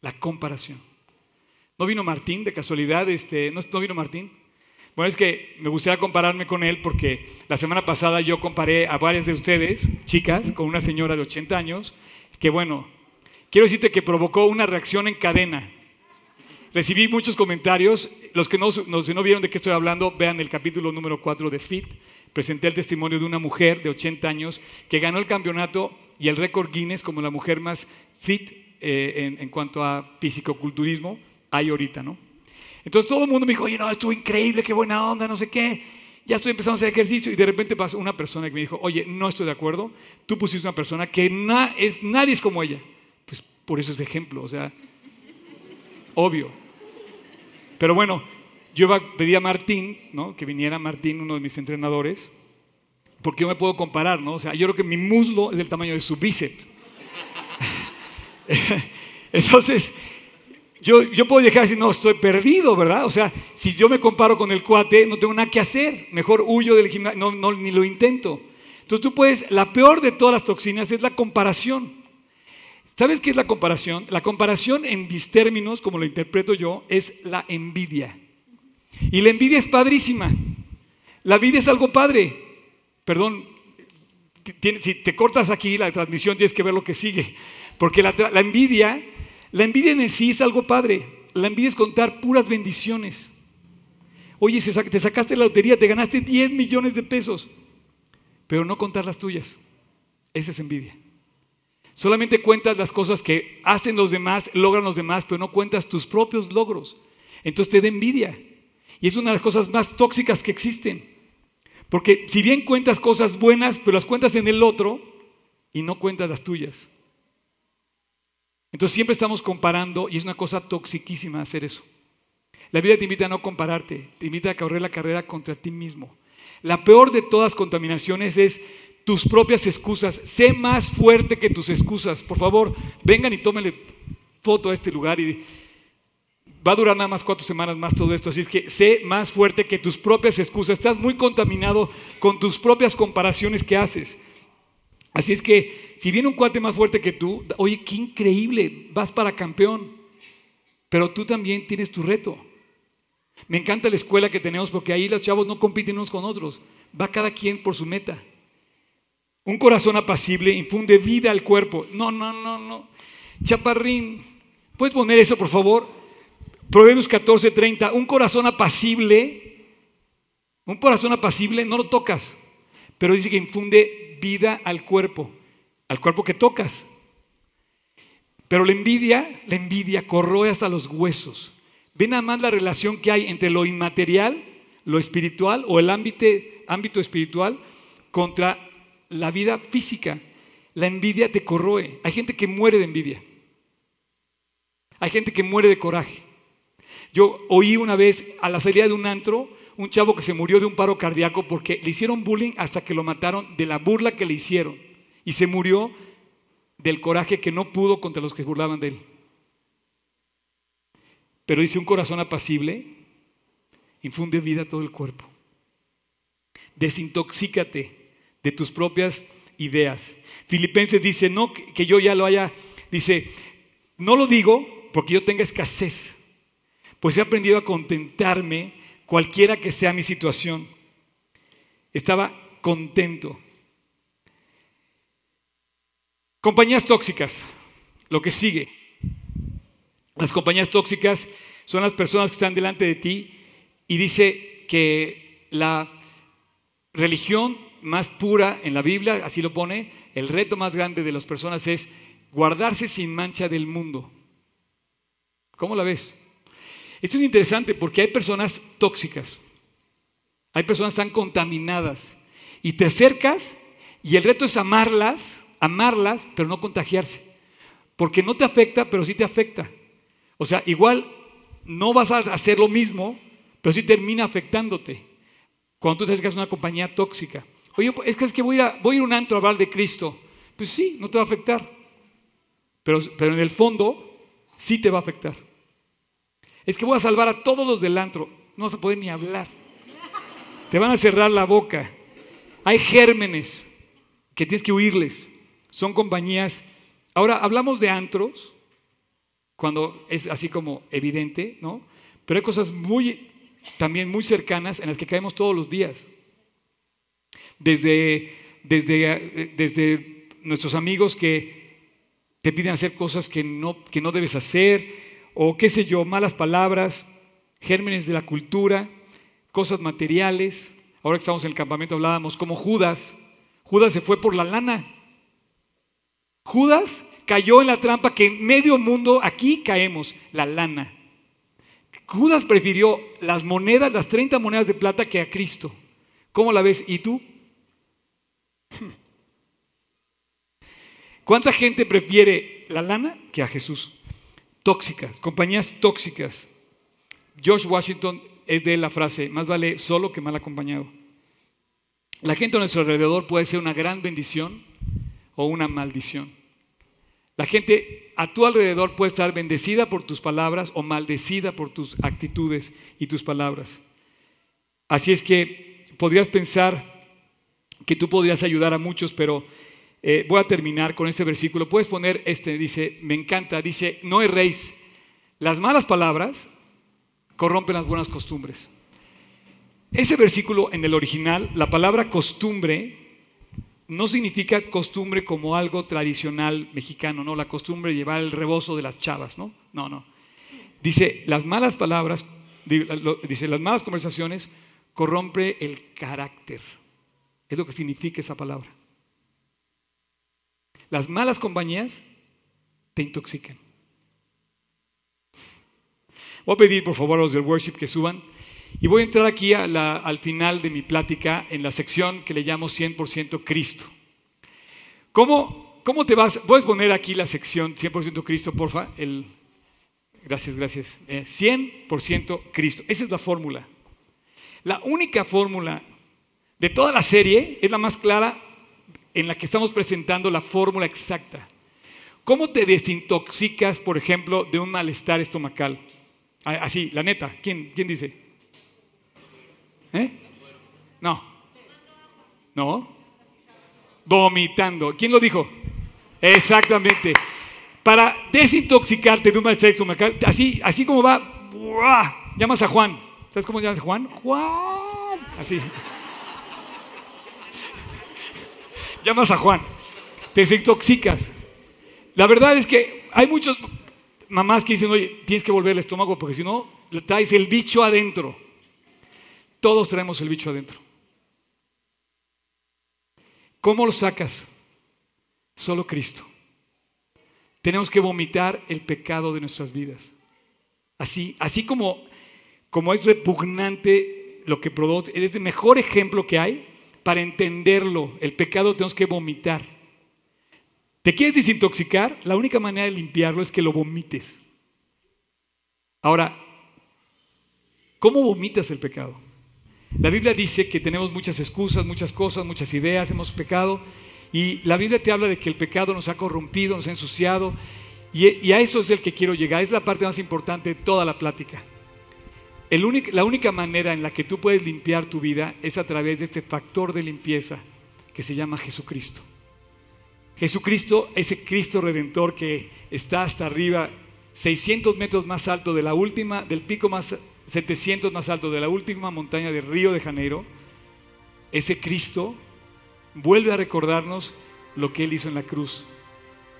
La comparación. ¿No vino Martín de casualidad? Este, ¿no, ¿No vino Martín? Bueno, es que me gustaría compararme con él porque la semana pasada yo comparé a varias de ustedes, chicas, con una señora de 80 años, que bueno, quiero decirte que provocó una reacción en cadena. Recibí muchos comentarios, los que no, no, vieron de qué estoy hablando, vean el capítulo número 4 de FIT. Presenté el testimonio de una mujer de 80 años que ganó el campeonato y el récord Guinness como la mujer más fit eh, en, en cuanto a fisicoculturismo hay ahorita, ¿no? Entonces todo el mundo me dijo, oye, no, estuvo increíble, qué buena onda, no sé qué. Ya estoy empezando a hacer ejercicio y de repente pasó una persona que me dijo, oye, no estoy de acuerdo, tú pusiste una persona que es, nadie es como ella. Pues por eso es ejemplo, o sea, obvio. Pero bueno, yo pedí a Martín, ¿no? que viniera Martín, uno de mis entrenadores, porque yo me puedo comparar, ¿no? O sea, yo creo que mi muslo es del tamaño de su bíceps. (laughs) Entonces, yo, yo puedo dejar decir, no, estoy perdido, ¿verdad? O sea, si yo me comparo con el cuate, no tengo nada que hacer. Mejor huyo del gimnasio, no, no, ni lo intento. Entonces tú puedes, la peor de todas las toxinas es la comparación. ¿Sabes qué es la comparación? La comparación en mis términos, como lo interpreto yo, es la envidia. Y la envidia es padrísima. La envidia es algo padre. Perdón, si te cortas aquí la transmisión tienes que ver lo que sigue. Porque la, envidia la envidia en sí es algo padre. La envidia es contar puras bendiciones. Oye, te sacaste la lotería, te ganaste 10 millones de pesos, pero no contar las tuyas. Esa es envidia. Solamente cuentas las cosas que hacen los demás, logran los demás, pero no cuentas tus propios logros. Entonces te da envidia. Y es una de las cosas más tóxicas que existen. Porque si bien cuentas cosas buenas, pero las cuentas en el otro y no cuentas las tuyas. Entonces siempre estamos comparando y es una cosa toxiquísima hacer eso. La Biblia te invita a no compararte, te invita a correr la carrera contra ti mismo. La peor de todas contaminaciones es tus propias excusas. Sé más fuerte que tus excusas. Por favor, vengan y tómenle foto a este lugar y va a durar nada más cuatro semanas más todo esto. Así es que sé más fuerte que tus propias excusas. Estás muy contaminado con tus propias comparaciones que haces. Así es que si viene un cuate más fuerte que tú, oye, qué increíble, vas para campeón. Pero tú también tienes tu reto. Me encanta la escuela que tenemos porque ahí los chavos no compiten unos con otros. Va cada quien por su meta. Un corazón apacible infunde vida al cuerpo. No, no, no, no. Chaparrín, ¿puedes poner eso, por favor? Proverbios 14, 30. Un corazón apacible, un corazón apacible no lo tocas, pero dice que infunde vida al cuerpo, al cuerpo que tocas. Pero la envidia, la envidia corroe hasta los huesos. Ve nada más la relación que hay entre lo inmaterial, lo espiritual o el ámbito, ámbito espiritual contra la vida física. La envidia te corroe. Hay gente que muere de envidia. Hay gente que muere de coraje. Yo oí una vez a la salida de un antro un chavo que se murió de un paro cardíaco porque le hicieron bullying hasta que lo mataron de la burla que le hicieron. Y se murió del coraje que no pudo contra los que burlaban de él. Pero dice un corazón apacible, infunde vida a todo el cuerpo. Desintoxícate de tus propias ideas. Filipenses dice, no que yo ya lo haya, dice, no lo digo porque yo tenga escasez, pues he aprendido a contentarme cualquiera que sea mi situación. Estaba contento. Compañías tóxicas, lo que sigue. Las compañías tóxicas son las personas que están delante de ti y dice que la religión más pura en la Biblia, así lo pone, el reto más grande de las personas es guardarse sin mancha del mundo. ¿Cómo la ves? Esto es interesante porque hay personas tóxicas, hay personas tan contaminadas y te acercas y el reto es amarlas, amarlas, pero no contagiarse, porque no te afecta, pero sí te afecta. O sea, igual no vas a hacer lo mismo, pero sí termina afectándote. Cuando tú te acercas a una compañía tóxica. Oye, es que, es que voy, a, voy a ir a un antro a hablar de Cristo. Pues sí, no te va a afectar. Pero, pero en el fondo, sí te va a afectar. Es que voy a salvar a todos los del antro. No vas a poder ni hablar. Te van a cerrar la boca. Hay gérmenes que tienes que huirles. Son compañías. Ahora, hablamos de antros cuando es así como evidente, ¿no? Pero hay cosas muy, también muy cercanas en las que caemos todos los días. Desde, desde, desde nuestros amigos que te piden hacer cosas que no, que no debes hacer, o qué sé yo, malas palabras, gérmenes de la cultura, cosas materiales. Ahora que estamos en el campamento hablábamos como Judas. Judas se fue por la lana. Judas cayó en la trampa que en medio mundo aquí caemos, la lana. Judas prefirió las monedas, las 30 monedas de plata que a Cristo. ¿Cómo la ves? ¿Y tú? (laughs) ¿Cuánta gente prefiere la lana que a Jesús? Tóxicas, compañías tóxicas. George Washington es de la frase, más vale solo que mal acompañado. La gente a nuestro alrededor puede ser una gran bendición o una maldición. La gente a tu alrededor puede estar bendecida por tus palabras o maldecida por tus actitudes y tus palabras. Así es que podrías pensar que tú podrías ayudar a muchos, pero eh, voy a terminar con este versículo. Puedes poner este, dice, me encanta, dice, no erréis. Las malas palabras corrompen las buenas costumbres. Ese versículo en el original, la palabra costumbre no significa costumbre como algo tradicional mexicano, ¿no? La costumbre de llevar el rebozo de las chavas, ¿no? No, no. Dice, las malas palabras, dice, las malas conversaciones corrompe el carácter. Es lo que significa esa palabra. Las malas compañías te intoxican. Voy a pedir por favor a los del worship que suban Y voy a entrar aquí al final de mi plática en la sección que le llamo 100% Cristo. ¿Cómo, ¿Cómo te vas? ¿Puedes poner aquí la sección 100% Cristo, porfa? El, gracias, gracias. 100% eh, Cristo. Esa es la fórmula. La única fórmula de toda la serie es la más clara en la que estamos presentando la fórmula exacta. ¿Cómo te desintoxicas, por ejemplo, de un malestar estomacal? Así, la neta. ¿Quién, quién dice? ¿Eh? No. No. Vomitando. ¿Quién lo dijo? Exactamente. Para desintoxicarte de un malestar estomacal, así, así como va, llamas a Juan. ¿Sabes cómo llamas a Juan? Juan. Así. Llamas a Juan. Te desintoxicas. La verdad es que hay muchas mamás que dicen, oye, tienes que volver el estómago porque si no, traes el bicho adentro. Todos traemos el bicho adentro. ¿Cómo lo sacas? Solo Cristo. Tenemos que vomitar el pecado de nuestras vidas. Así, así como, como es repugnante lo que produce, es el mejor ejemplo que hay para entenderlo. El pecado tenemos que vomitar. ¿Te quieres desintoxicar? La única manera de limpiarlo es que lo vomites. Ahora, ¿cómo vomitas el pecado? La Biblia dice que tenemos muchas excusas, muchas cosas, muchas ideas, hemos pecado. Y la Biblia te habla de que el pecado nos ha corrompido, nos ha ensuciado. Y, a eso es el que quiero llegar. Es la parte más importante de toda la plática. La única manera en la que tú puedes limpiar tu vida es a través de este factor de limpieza que se llama Jesucristo. Jesucristo, ese Cristo redentor que está hasta arriba, 600 metros más alto de la última, del pico más 700 más alto de la última montaña de Río de Janeiro, ese Cristo vuelve a recordarnos lo que Él hizo en la cruz.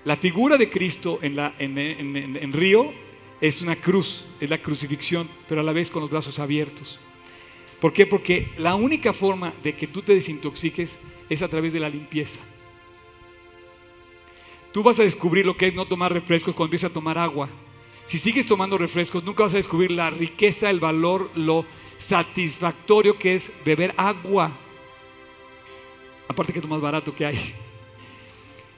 La figura de Cristo en, la, en, Río es una cruz, es la crucifixión, pero a la vez con los brazos abiertos. ¿Por qué? Porque la única forma de que tú te desintoxiques es a través de la limpieza. Tú vas a descubrir lo que es no tomar refrescos cuando empiezas a tomar agua. Si sigues tomando refrescos, nunca vas a descubrir la riqueza, el valor, lo satisfactorio que es beber agua. Aparte que es lo más barato que hay.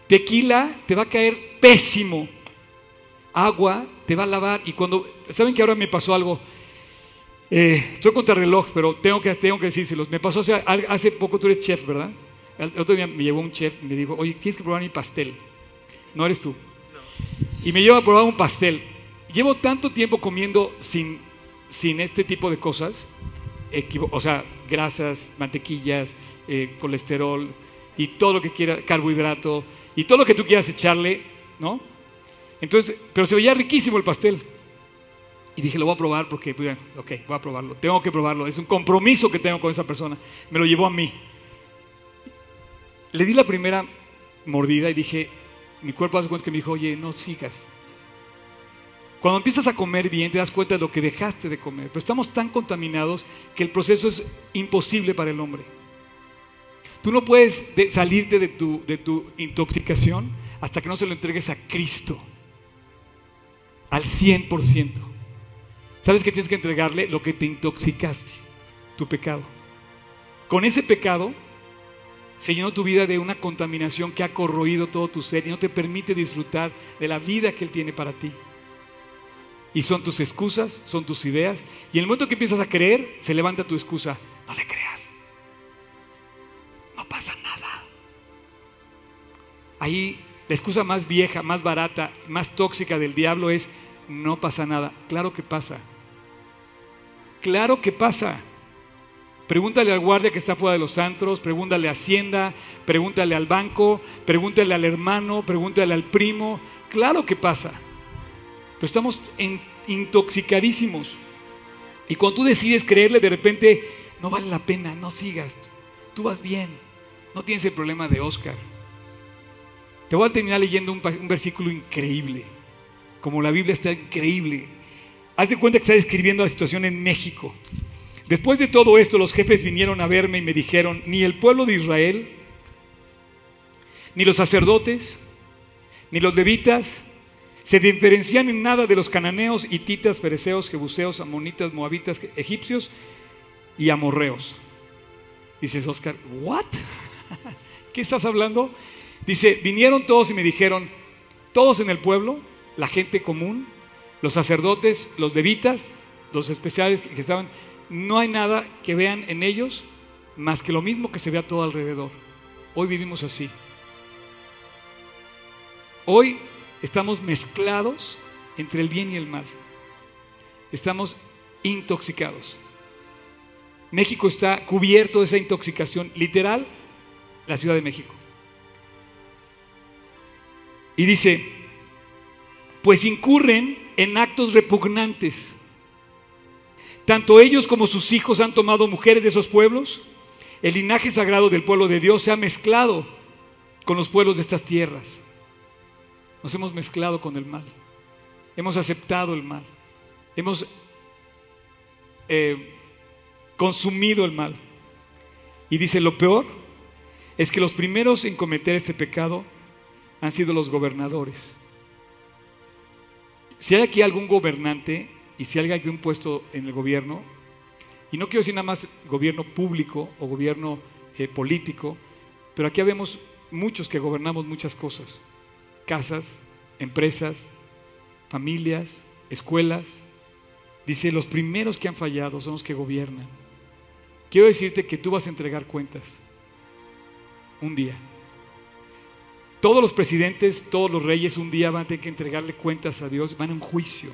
Tequila te va a caer pésimo. Agua te va a lavar. Y cuando, ¿saben que ahora me pasó algo? Eh, estoy contra reloj, pero tengo que, tengo que decírselos. Me pasó hace, hace poco, tú eres chef, ¿verdad? El otro día me llevó un chef y me dijo, oye, tienes que probar mi pastel. No eres tú. Y me lleva a probar un pastel. Llevo tanto tiempo comiendo sin, sin este tipo de cosas, o sea, grasas, mantequillas, eh, colesterol y todo lo que quiera, carbohidrato y todo lo que tú quieras echarle, ¿no? Entonces, pero se veía riquísimo el pastel. Y dije, lo voy a probar porque, pues, ok, voy a probarlo, tengo que probarlo, es un compromiso que tengo con esa persona. Me lo llevó a mí. Le di la primera mordida y dije, mi cuerpo hace cuenta que me dijo, oye, no sigas. Cuando empiezas a comer bien, te das cuenta de lo que dejaste de comer. Pero estamos tan contaminados que el proceso es imposible para el hombre. Tú no puedes salirte de tu, de tu intoxicación hasta que no se lo entregues a Cristo. Al 100%. ¿Sabes que tienes que entregarle? Lo que te intoxicaste, tu pecado. Con ese pecado se llenó tu vida de una contaminación que ha corroído todo tu ser y no te permite disfrutar de la vida que Él tiene para ti. Y son tus excusas, son tus ideas. Y en el momento que empiezas a creer, se levanta tu excusa. No le creas. No pasa nada. Ahí la excusa más vieja, más barata, más tóxica del diablo es, no pasa nada. Claro que pasa. Claro que pasa. Pregúntale al guardia que está fuera de los antros, pregúntale a Hacienda, pregúntale al banco, pregúntale al hermano, pregúntale al primo. Claro que pasa. Pero estamos intoxicadísimos. Y cuando tú decides creerle, de repente, no vale la pena, no sigas. Tú vas bien. No tienes el problema de Oscar. Te voy a terminar leyendo un, versículo increíble. Como la Biblia está increíble. Haz de cuenta que está describiendo la situación en México. Después de todo esto, los jefes vinieron a verme y me dijeron, ni el pueblo de Israel, ni los sacerdotes, ni los levitas, se diferencian en nada de los cananeos, hititas, fereceos, jebuseos, amonitas, moabitas, egipcios, y amorreos. Dices, Oscar, ¿what? (laughs) ¿Qué estás hablando? Dice, vinieron todos y me dijeron, todos en el pueblo, la gente común, los sacerdotes, los levitas, los especiales que estaban, no hay nada que vean en ellos más que lo mismo que se ve a todo alrededor. Hoy vivimos así. Hoy estamos mezclados entre el bien y el mal. Estamos intoxicados. México está cubierto de esa intoxicación, literal, la Ciudad de México. Y dice, pues incurren en actos repugnantes. Tanto ellos como sus hijos han tomado mujeres de esos pueblos. El linaje sagrado del pueblo de Dios se ha mezclado con los pueblos de estas tierras. Nos hemos mezclado con el mal. Hemos aceptado el mal. Hemos eh, consumido el mal. Y dice, lo peor es que los primeros en cometer este pecado han sido los gobernadores. Si hay aquí algún gobernante y si hay algún puesto en el gobierno, y no quiero decir nada más gobierno público o gobierno eh, político, pero aquí vemos muchos que gobernamos muchas cosas, casas, empresas, familias, escuelas. Dice, los primeros que han fallado son los que gobiernan. Quiero decirte que tú vas a entregar cuentas un día. Todos los presidentes, todos los reyes un día van a tener que entregarle cuentas a Dios, van a un juicio.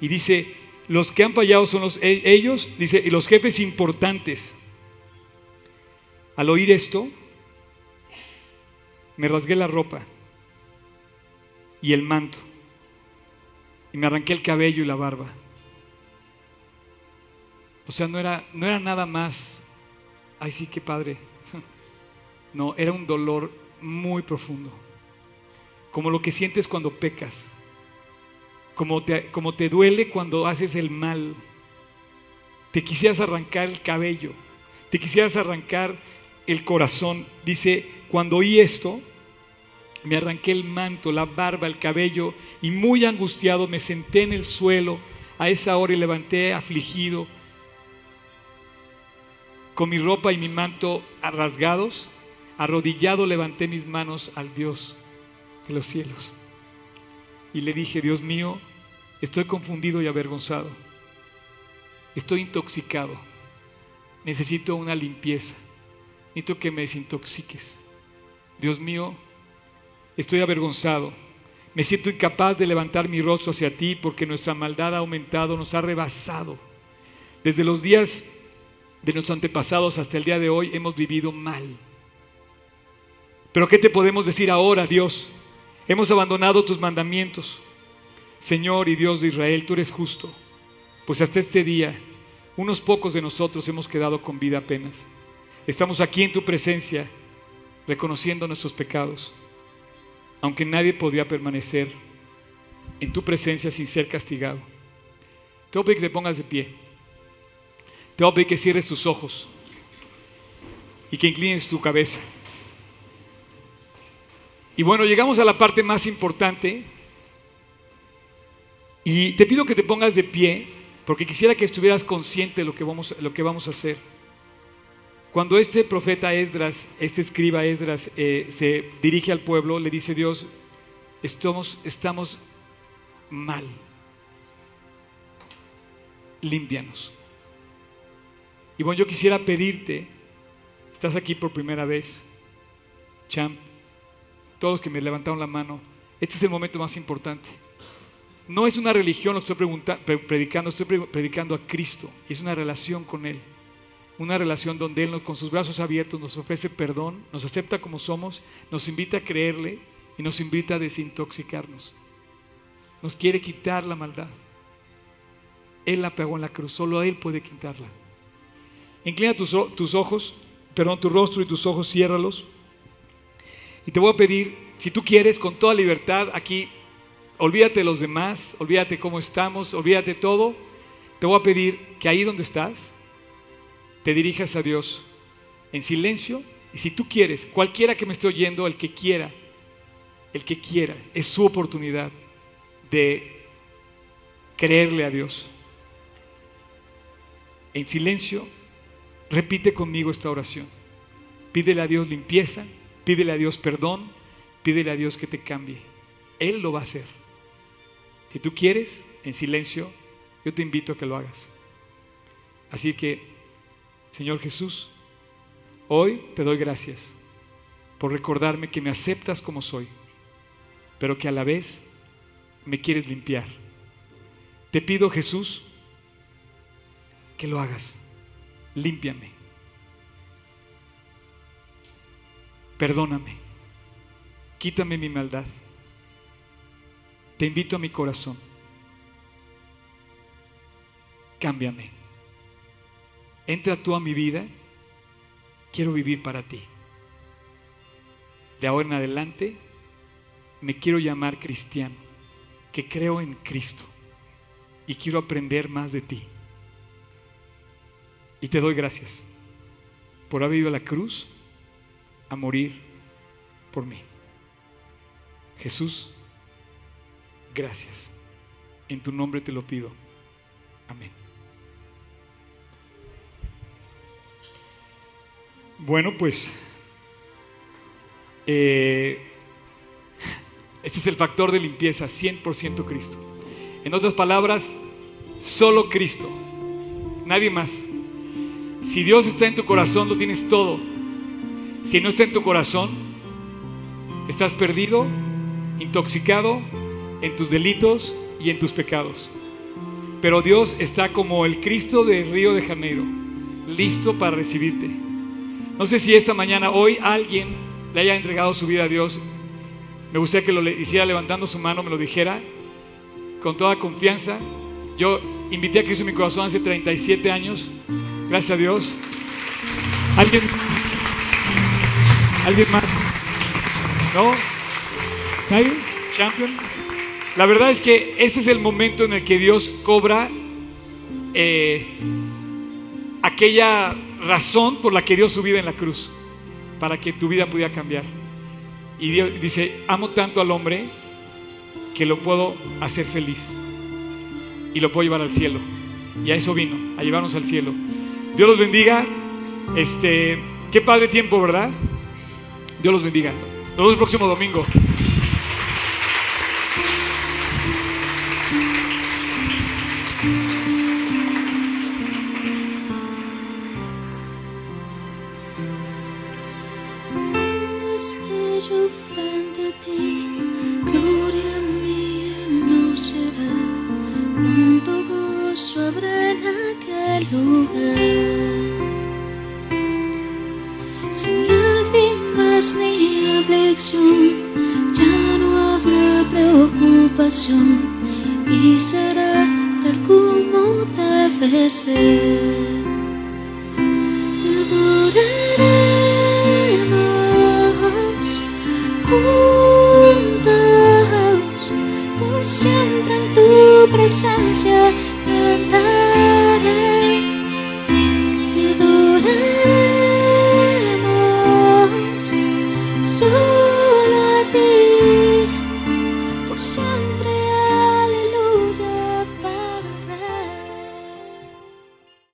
Y dice, los que han fallado son e, ellos, dice, y los jefes importantes. Al oír esto, me rasgué la ropa y el manto, y me arranqué el cabello y la barba. O sea, no era, no era nada más, ay sí, qué padre. (laughs) No, era un dolor muy profundo, como lo que sientes cuando pecas, como te, como te duele cuando haces el mal. Te quisieras arrancar el cabello, te quisieras arrancar el corazón. Dice, cuando oí esto, me arranqué el manto, la barba, el cabello y muy angustiado me senté en el suelo a esa hora y levanté afligido con mi ropa y mi manto rasgados Arrodillado levanté mis manos al Dios de los cielos. Y le dije, Dios mío, estoy confundido y avergonzado. Estoy intoxicado. Necesito una limpieza. Necesito que me desintoxiques. Dios mío, estoy avergonzado. Me siento incapaz de levantar mi rostro hacia ti porque nuestra maldad ha aumentado, nos ha rebasado. Desde los días de nuestros antepasados hasta el día de hoy hemos vivido mal. Pero ¿qué te podemos decir ahora, Dios? Hemos abandonado tus mandamientos. Señor y Dios de Israel, tú eres justo. Pues hasta este día, unos pocos de nosotros hemos quedado con vida apenas. Estamos aquí en tu presencia, reconociendo nuestros pecados, aunque nadie podría permanecer en tu presencia sin ser castigado. Te voy a pedir que te pongas de pie. Te voy a pedir que cierres tus ojos y que inclines tu cabeza. Y bueno, llegamos a la parte más importante. Y te pido que te pongas de pie, porque quisiera que estuvieras consciente de lo que vamos, lo que vamos a hacer. Cuando este profeta Esdras, este escriba Esdras, eh, se dirige al pueblo, le dice Dios, estamos, estamos mal. Límpianos. Y bueno, yo quisiera pedirte, estás aquí por primera vez, champ, todos los que me levantaron la mano, este es el momento más importante. No es una religión lo que estoy predicando, estoy predicando a Cristo. Es una relación con Él. Una relación donde Él con sus brazos abiertos nos ofrece perdón, nos acepta como somos, nos invita a creerle y nos invita a desintoxicarnos. Nos quiere quitar la maldad. Él la pegó en la cruz, solo Él puede quitarla. Inclina tus, tus ojos, perdón, tu rostro y tus ojos, ciérralos. Y te voy a pedir, si tú quieres, con toda libertad, aquí, olvídate de los demás, olvídate cómo estamos, olvídate todo. Te voy a pedir que ahí donde estás, te dirijas a Dios en silencio. Y si tú quieres, cualquiera que me esté oyendo, el que quiera, el que quiera, es su oportunidad de creerle a Dios. en silencio, repite conmigo esta oración. Pídele a Dios limpieza, pídele a Dios perdón, pídele a Dios que te cambie. Él lo va a hacer. Si tú quieres, en silencio, yo te invito a que lo hagas. Así que, Señor Jesús, hoy te doy gracias por recordarme que me aceptas como soy, pero que a la vez me quieres limpiar. Te pido, Jesús, que lo hagas. Límpiame. Perdóname. Quítame mi maldad. Te invito a mi corazón. Cámbiame. Entra tú a mi vida. Quiero vivir para ti. De ahora en adelante me quiero llamar cristiano, que creo en Cristo y quiero aprender más de ti. Y te doy gracias por haber ido a la cruz a morir por mí. Jesús, gracias. En tu nombre te lo pido. Amén. Bueno, pues eh, este es el factor de limpieza, 100% Cristo. En otras palabras, solo Cristo, nadie más. Si Dios está en tu corazón, lo tienes todo. Si no está en tu corazón, estás perdido, intoxicado en tus delitos y en tus pecados. Pero Dios está como el Cristo de Río de Janeiro, listo para recibirte. No sé si esta mañana, hoy, alguien le haya entregado su vida a Dios. Me gustaría que lo hiciera levantando su mano, me lo dijera con toda confianza. Yo invité a Cristo en mi corazón hace 37 años. Gracias a Dios. ¿Alguien? ¿Alguien más? ¿No? ¿Nadie? ¿Champion? La verdad es que este es el momento en el que Dios cobra eh, aquella razón por la que dio su vida en la cruz, para que tu vida pudiera cambiar. Y Dios dice, amo tanto al hombre que lo puedo hacer feliz y lo puedo llevar al cielo. Y a eso vino, a llevarnos al cielo. Dios los bendiga. Este, qué padre tiempo, ¿verdad? Dios los bendiga. Nos vemos el próximo domingo. Estoy frente a ti, y será tal como debe ser. Te adoraremos juntos, por siempre en tu presencia